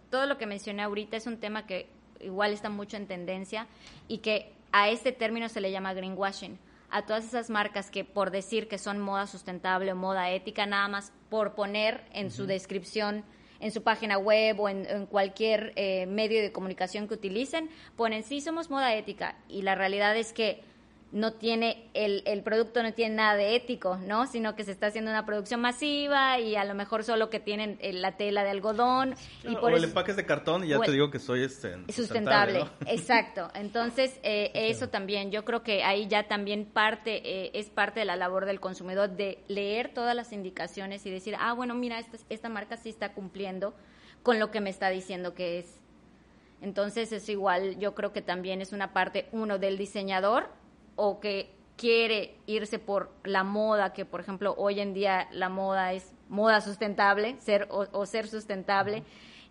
[SPEAKER 2] todo lo que mencioné ahorita es un tema que igual está mucho en tendencia y que a este término se le llama greenwashing. A todas esas marcas que por decir que son moda sustentable o moda ética, nada más por poner en su descripción, en su página web o en, cualquier eh, medio de comunicación que utilicen, ponen sí somos moda ética y la realidad es que no tiene, el, el producto no tiene nada de ético, ¿no? Sino que se está haciendo una producción masiva y a lo mejor solo que tienen eh, la tela de algodón. y
[SPEAKER 1] o
[SPEAKER 2] por
[SPEAKER 1] el
[SPEAKER 2] eso-
[SPEAKER 1] empaque es de cartón y ya
[SPEAKER 2] o
[SPEAKER 1] te
[SPEAKER 2] el-
[SPEAKER 1] digo que soy este,
[SPEAKER 2] sustentable,
[SPEAKER 1] ¿no?
[SPEAKER 2] exacto. Entonces, eh, eso también, yo creo que ahí ya también parte, eh, es parte de la labor del consumidor de leer todas las indicaciones y decir, ah, bueno, mira, esta, esta marca sí está cumpliendo con lo que me está diciendo que es. Entonces, es igual, yo creo que también es una parte, uno, del diseñador o que quiere irse por la moda, que por ejemplo hoy en día la moda es moda sustentable, ser o, o ser sustentable,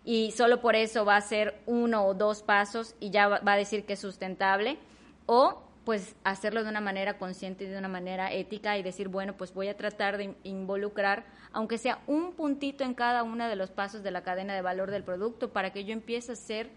[SPEAKER 2] y solo por eso va a ser uno o dos pasos y ya va, va a decir que es sustentable, o pues hacerlo de una manera consciente y de una manera ética y decir, bueno, pues voy a tratar de in- involucrar, aunque sea un puntito en cada uno de los pasos de la cadena de valor del producto, para que yo empiece a ser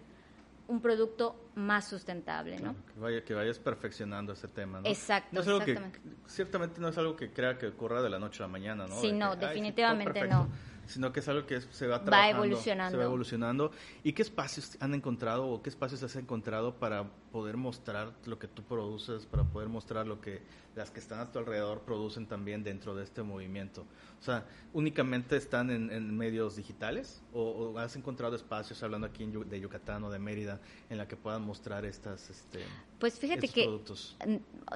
[SPEAKER 2] un producto más sustentable, ¿no?
[SPEAKER 1] Claro, que, vaya, que vayas perfeccionando ese tema, ¿no?
[SPEAKER 2] Exacto,
[SPEAKER 1] No es algo que, ciertamente no es algo que crea que ocurra de la noche a la mañana, ¿no?
[SPEAKER 2] Sí,
[SPEAKER 1] De
[SPEAKER 2] no,
[SPEAKER 1] que, "Ay, todo
[SPEAKER 2] definitivamente
[SPEAKER 1] perfecto",
[SPEAKER 2] no.
[SPEAKER 1] Sino que es algo que se va trabajando.
[SPEAKER 2] evolucionando.
[SPEAKER 1] Se va evolucionando. ¿Y qué espacios han encontrado o qué espacios has encontrado para poder mostrar lo que tú produces, para poder mostrar lo que las que están a tu alrededor producen también dentro de este movimiento? O sea, ¿únicamente están en, en medios digitales o, o has encontrado espacios, hablando aquí en de Yucatán o de Mérida, en la que puedan mostrar estas, este,
[SPEAKER 2] Pues fíjate que
[SPEAKER 1] productos?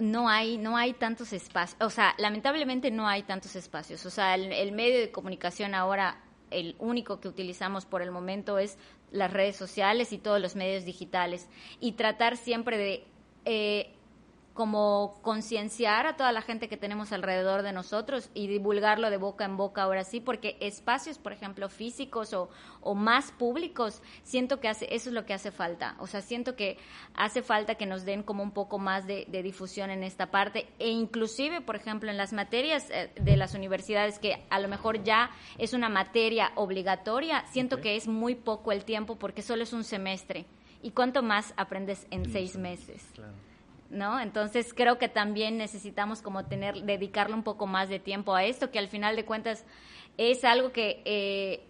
[SPEAKER 2] no hay no hay tantos espacios, o sea, lamentablemente no hay tantos espacios. O sea, el, el medio de comunicación ahora el único que utilizamos por el momento es las redes sociales y todos los medios digitales y tratar siempre de eh, como concienciar a toda la gente que tenemos alrededor de nosotros y divulgarlo de boca en boca ahora sí, porque espacios, por ejemplo, físicos o, o más públicos, siento que hace, eso es lo que hace falta. O sea, siento que hace falta que nos den como un poco más de, de difusión en esta parte e inclusive, por ejemplo, en las materias eh, de las universidades que a lo mejor ya es una materia obligatoria, siento que es muy poco el tiempo porque solo es un semestre. ¿Y cuánto más aprendes en seis meses?
[SPEAKER 1] Claro.
[SPEAKER 2] ¿No? Entonces creo que también necesitamos como tener, dedicarle un poco más de tiempo a esto, que al final de cuentas es algo que, eh,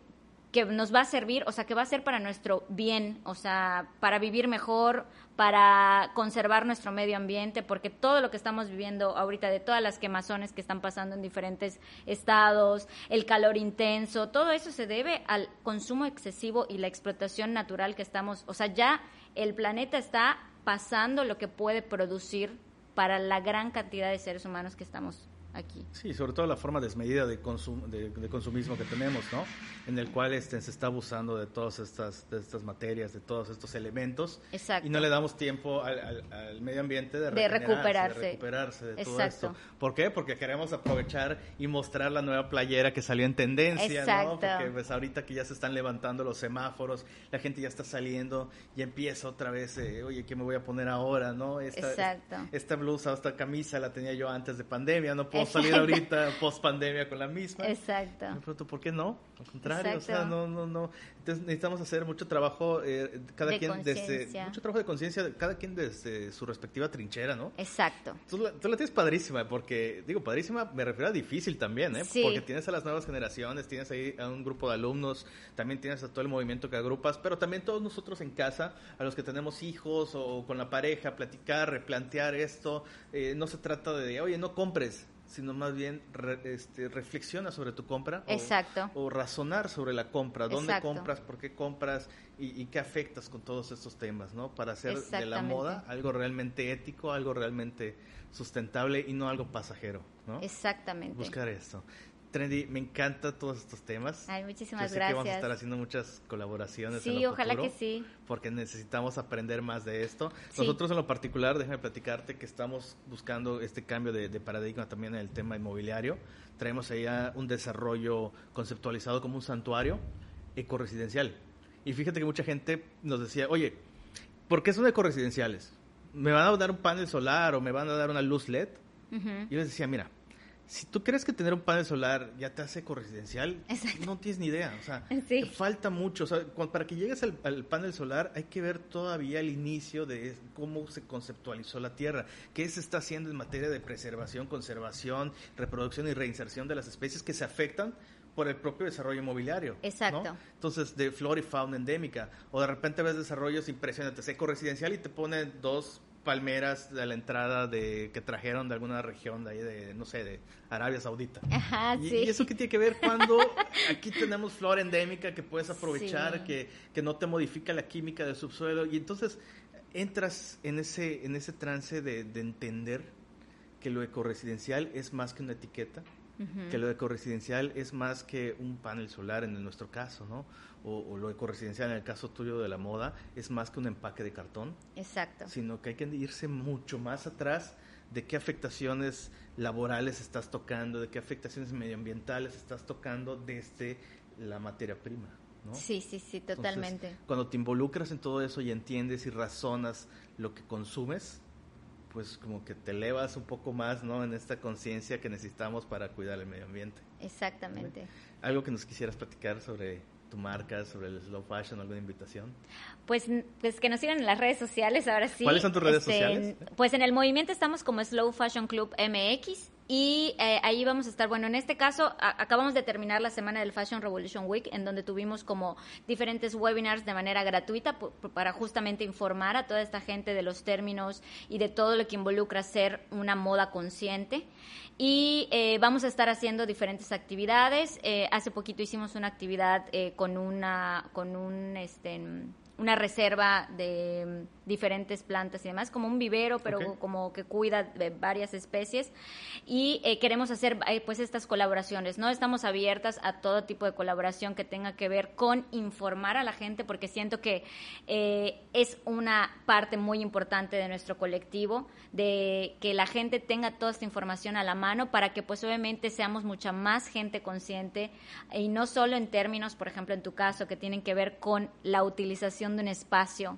[SPEAKER 2] que nos va a servir, o sea, que va a ser para nuestro bien, o sea, para vivir mejor, para conservar nuestro medio ambiente, porque todo lo que estamos viviendo ahorita, de todas las quemazones que están pasando en diferentes estados, el calor intenso, todo eso se debe al consumo excesivo y la explotación natural que estamos, o sea, ya el planeta está pasando lo que puede producir para la gran cantidad de seres humanos que estamos aquí.
[SPEAKER 1] Sí, sobre todo la forma desmedida de, consum- de, de consumismo que tenemos, ¿no? En el cual este, se está abusando de todas estas, de estas materias, de todos estos elementos.
[SPEAKER 2] Exacto.
[SPEAKER 1] Y no le damos tiempo al, al- al medio ambiente de,
[SPEAKER 2] De recuperarse.
[SPEAKER 1] De recuperarse de todo
[SPEAKER 2] Exacto.
[SPEAKER 1] esto. ¿Por qué? Porque queremos aprovechar y mostrar la nueva playera que salió en tendencia,
[SPEAKER 2] Exacto.
[SPEAKER 1] ¿no? Porque pues ahorita que ya se están levantando los semáforos, la gente ya está saliendo y empieza otra vez, eh, oye, ¿qué me voy a poner ahora, no? Esta,
[SPEAKER 2] Exacto.
[SPEAKER 1] esta blusa, esta camisa la tenía yo antes de pandemia, no puedo salir ahorita post pandemia con la misma.
[SPEAKER 2] Exacto.
[SPEAKER 1] Me pregunto, ¿por qué no? Al contrario, o sea, no, no, no. Entonces necesitamos hacer mucho trabajo, eh, cada
[SPEAKER 2] De
[SPEAKER 1] quien desde, mucho trabajo de conciencia, cada quien desde su respectiva trinchera, ¿no?
[SPEAKER 2] Exacto.
[SPEAKER 1] Tú la, tú la tienes padrísima, porque, digo, padrísima, me refiero a difícil también, ¿eh?
[SPEAKER 2] Sí.
[SPEAKER 1] Porque tienes a las nuevas generaciones, tienes ahí a un grupo de alumnos, también tienes a todo el movimiento que agrupas, pero también todos nosotros en casa, a los que tenemos hijos o con la pareja, platicar, replantear esto, eh, no se trata de, oye, no compres, sino más bien re- este, reflexiona sobre tu compra. o-
[SPEAKER 2] Exacto.
[SPEAKER 1] O, razonar sobre la compra, dónde
[SPEAKER 2] Exacto.
[SPEAKER 1] compras, por qué compras y, y qué afectas con todos estos temas, ¿no? Para hacer de la moda algo realmente ético, algo realmente sustentable y no algo pasajero, ¿no?
[SPEAKER 2] Exactamente.
[SPEAKER 1] Buscar esto. Trendy, me encantan todos estos temas.
[SPEAKER 2] Ay, muchísimas
[SPEAKER 1] Yo sé que vamos a
[SPEAKER 2] gracias.
[SPEAKER 1] estar haciendo muchas colaboraciones.
[SPEAKER 2] Sí,
[SPEAKER 1] en lo
[SPEAKER 2] ojalá
[SPEAKER 1] futuro,
[SPEAKER 2] que sí.
[SPEAKER 1] Porque necesitamos aprender más de esto.
[SPEAKER 2] Sí.
[SPEAKER 1] Nosotros en lo particular, déjame platicarte que estamos buscando este cambio de, de paradigma también en el tema inmobiliario. Traemos allá un desarrollo conceptualizado como un santuario ecoresidencial. Y fíjate que mucha gente nos decía, oye, ¿por qué son ecoresidenciales? ¿Me van a dar un panel solar o me van a dar una luz LED?
[SPEAKER 2] Ujú.
[SPEAKER 1] Y yo les decía, mira, si tú crees que tener un panel solar ya te hace ecoresidencial,
[SPEAKER 2] Exacto.
[SPEAKER 1] no tienes ni idea. O sea,
[SPEAKER 2] Sí.
[SPEAKER 1] falta mucho. O sea, para que llegues al, al panel solar hay que ver todavía el inicio de cómo se conceptualizó la Tierra, qué se está haciendo en materia de preservación, conservación, reproducción y reinserción de las especies que se afectan por el propio desarrollo inmobiliario. ¿no?
[SPEAKER 2] Exacto.
[SPEAKER 1] Entonces, de flora y fauna endémica. O de repente ves desarrollos impresionantes, ecoresidencial y te ponen dos palmeras de la entrada de que trajeron de alguna región de ahí de no sé de Arabia Saudita.
[SPEAKER 2] Ajá,
[SPEAKER 1] y,
[SPEAKER 2] sí.
[SPEAKER 1] y eso qué tiene que ver cuando aquí tenemos flora endémica que puedes aprovechar,
[SPEAKER 2] Sí.
[SPEAKER 1] que, que no te modifica la química del subsuelo y entonces entras en ese en ese trance de, de entender que lo ecoresidencial es más que una etiqueta, Que lo ecoresidencial es más que un panel solar en nuestro caso, ¿no? O, o lo ecoresidencial en el caso tuyo de la moda es más que un empaque de cartón,
[SPEAKER 2] Exacto.
[SPEAKER 1] sino que hay que irse mucho más atrás de qué afectaciones laborales estás tocando, de qué afectaciones medioambientales estás tocando desde la materia prima, ¿no?
[SPEAKER 2] Sí, sí, sí,
[SPEAKER 1] Entonces,
[SPEAKER 2] totalmente.
[SPEAKER 1] cuando te involucras en todo eso y entiendes y razonas lo que consumes, pues como que te elevas un poco más, ¿no? En esta conciencia que necesitamos para cuidar el medio ambiente.
[SPEAKER 2] Exactamente.
[SPEAKER 1] Algo que nos quisieras platicar sobre tu marca, sobre el slow fashion, alguna invitación.
[SPEAKER 2] Pues, pues que nos sigan en las redes sociales, ahora sí.
[SPEAKER 1] ¿Cuáles son tus redes
[SPEAKER 2] Este,
[SPEAKER 1] sociales?
[SPEAKER 2] Pues en el movimiento estamos como Slow Fashion Club MX y eh, ahí vamos a estar, bueno, en este caso acabamos de terminar la semana del Fashion Revolution Week en donde tuvimos como diferentes webinars de manera gratuita para justamente informar a toda esta gente de los términos y de todo lo que involucra ser una moda consciente. Y eh, vamos a estar haciendo diferentes actividades. Eh, hace poquito hicimos una actividad eh, con una, con un, este, una reserva de mm, diferentes plantas y demás, como un vivero, pero como que cuida de varias especies. Y eh, queremos hacer eh, pues estas colaboraciones, ¿no? Estamos abiertas a todo tipo de colaboración que tenga que ver con informar a la gente, porque siento que eh, es una parte muy importante de nuestro colectivo, de que la gente tenga toda esta información a la mano para que pues obviamente seamos mucha más gente consciente y no solo en términos, por ejemplo, en tu caso, que tienen que ver con la utilización de un espacio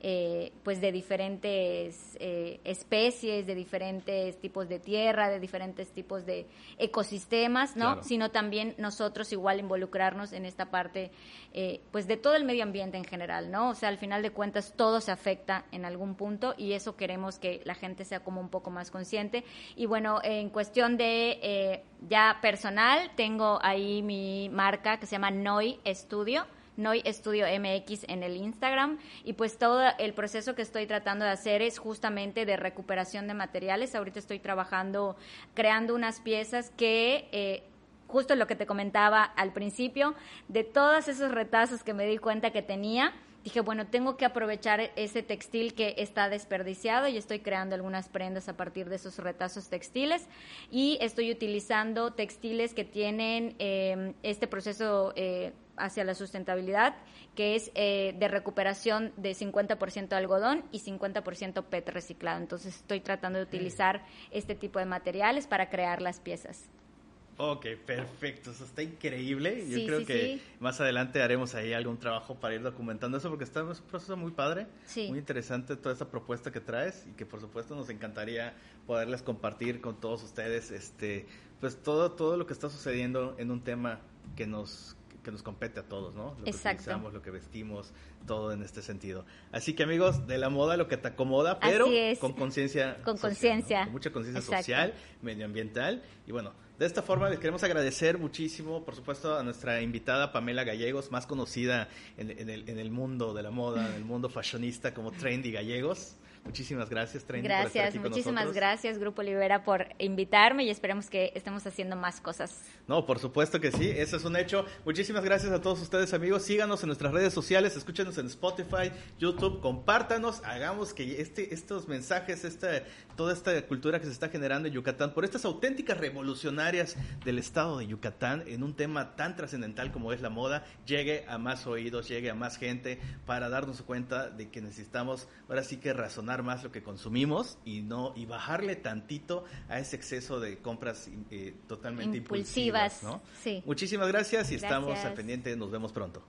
[SPEAKER 2] eh, pues de diferentes eh, especies, de diferentes tipos de tierra, de diferentes tipos de ecosistemas, ¿no?
[SPEAKER 1] Claro.
[SPEAKER 2] Sino también nosotros igual involucrarnos en esta parte, eh, pues de todo el medio ambiente en general, ¿no? O sea, al final de cuentas todo se afecta en algún punto y eso queremos que la gente sea como un poco más consciente. Y bueno, en cuestión de ya personal, tengo ahí mi marca que se llama Noi Studio. Noi Studio MX en el Instagram y pues todo el proceso que estoy tratando de hacer es justamente de recuperación de materiales. Ahorita estoy trabajando creando unas piezas que eh, justo lo que te comentaba al principio, de todos esos retazos que me di cuenta que tenía, dije, bueno, tengo que aprovechar ese textil que está desperdiciado y estoy creando algunas prendas a partir de esos retazos textiles y estoy utilizando textiles que tienen eh, este proceso eh, hacia la sustentabilidad, que es eh, de recuperación de 50% algodón y 50% PET reciclado. Entonces estoy tratando de utilizar este tipo de materiales para crear las piezas.
[SPEAKER 1] Ok, perfecto, eso está increíble. Yo
[SPEAKER 2] Sí,
[SPEAKER 1] creo
[SPEAKER 2] sí,
[SPEAKER 1] que
[SPEAKER 2] sí.
[SPEAKER 1] más adelante haremos ahí algún trabajo para ir documentando eso porque está es un proceso muy padre,
[SPEAKER 2] Sí.
[SPEAKER 1] muy interesante toda esta propuesta que traes y que por supuesto nos encantaría poderles compartir con todos ustedes este pues todo todo lo que está sucediendo en un tema que nos que nos compete a todos, ¿no? Lo que
[SPEAKER 2] Exacto.
[SPEAKER 1] utilizamos, lo que vestimos, todo en este sentido. Así que amigos, de la moda lo que te acomoda, pero con conciencia
[SPEAKER 2] Con conciencia.
[SPEAKER 1] ¿no? Con mucha conciencia social medioambiental. Y bueno, de esta forma les queremos agradecer muchísimo, por supuesto, a nuestra invitada Pamela Gallegos, más conocida en, en el, en el mundo de la moda, en el mundo fashionista como Trendy Gallegos. Muchísimas gracias, Trendy, por estar
[SPEAKER 2] Gracias,
[SPEAKER 1] con
[SPEAKER 2] muchísimas
[SPEAKER 1] nosotros.
[SPEAKER 2] gracias Grupo Libera por invitarme y esperemos que estemos haciendo más cosas.
[SPEAKER 1] No, por supuesto que sí, eso es un hecho. Muchísimas gracias a todos ustedes, amigos. Síganos en nuestras redes sociales, escúchenos en Spotify, YouTube, compártanos, hagamos que este, estos mensajes, esta, toda esta cultura que se está generando en Yucatán, por estas auténticas revolucionarias del estado de Yucatán, en un tema tan trascendental como es la moda, llegue a más oídos, llegue a más gente, para darnos cuenta de que necesitamos ahora sí que razonar más lo que consumimos y no y bajarle tantito a ese exceso de compras eh, totalmente
[SPEAKER 2] Impulsivas,
[SPEAKER 1] impulsivas, ¿no?
[SPEAKER 2] sí.
[SPEAKER 1] Muchísimas gracias y estamos al pendiente. Nos vemos pronto.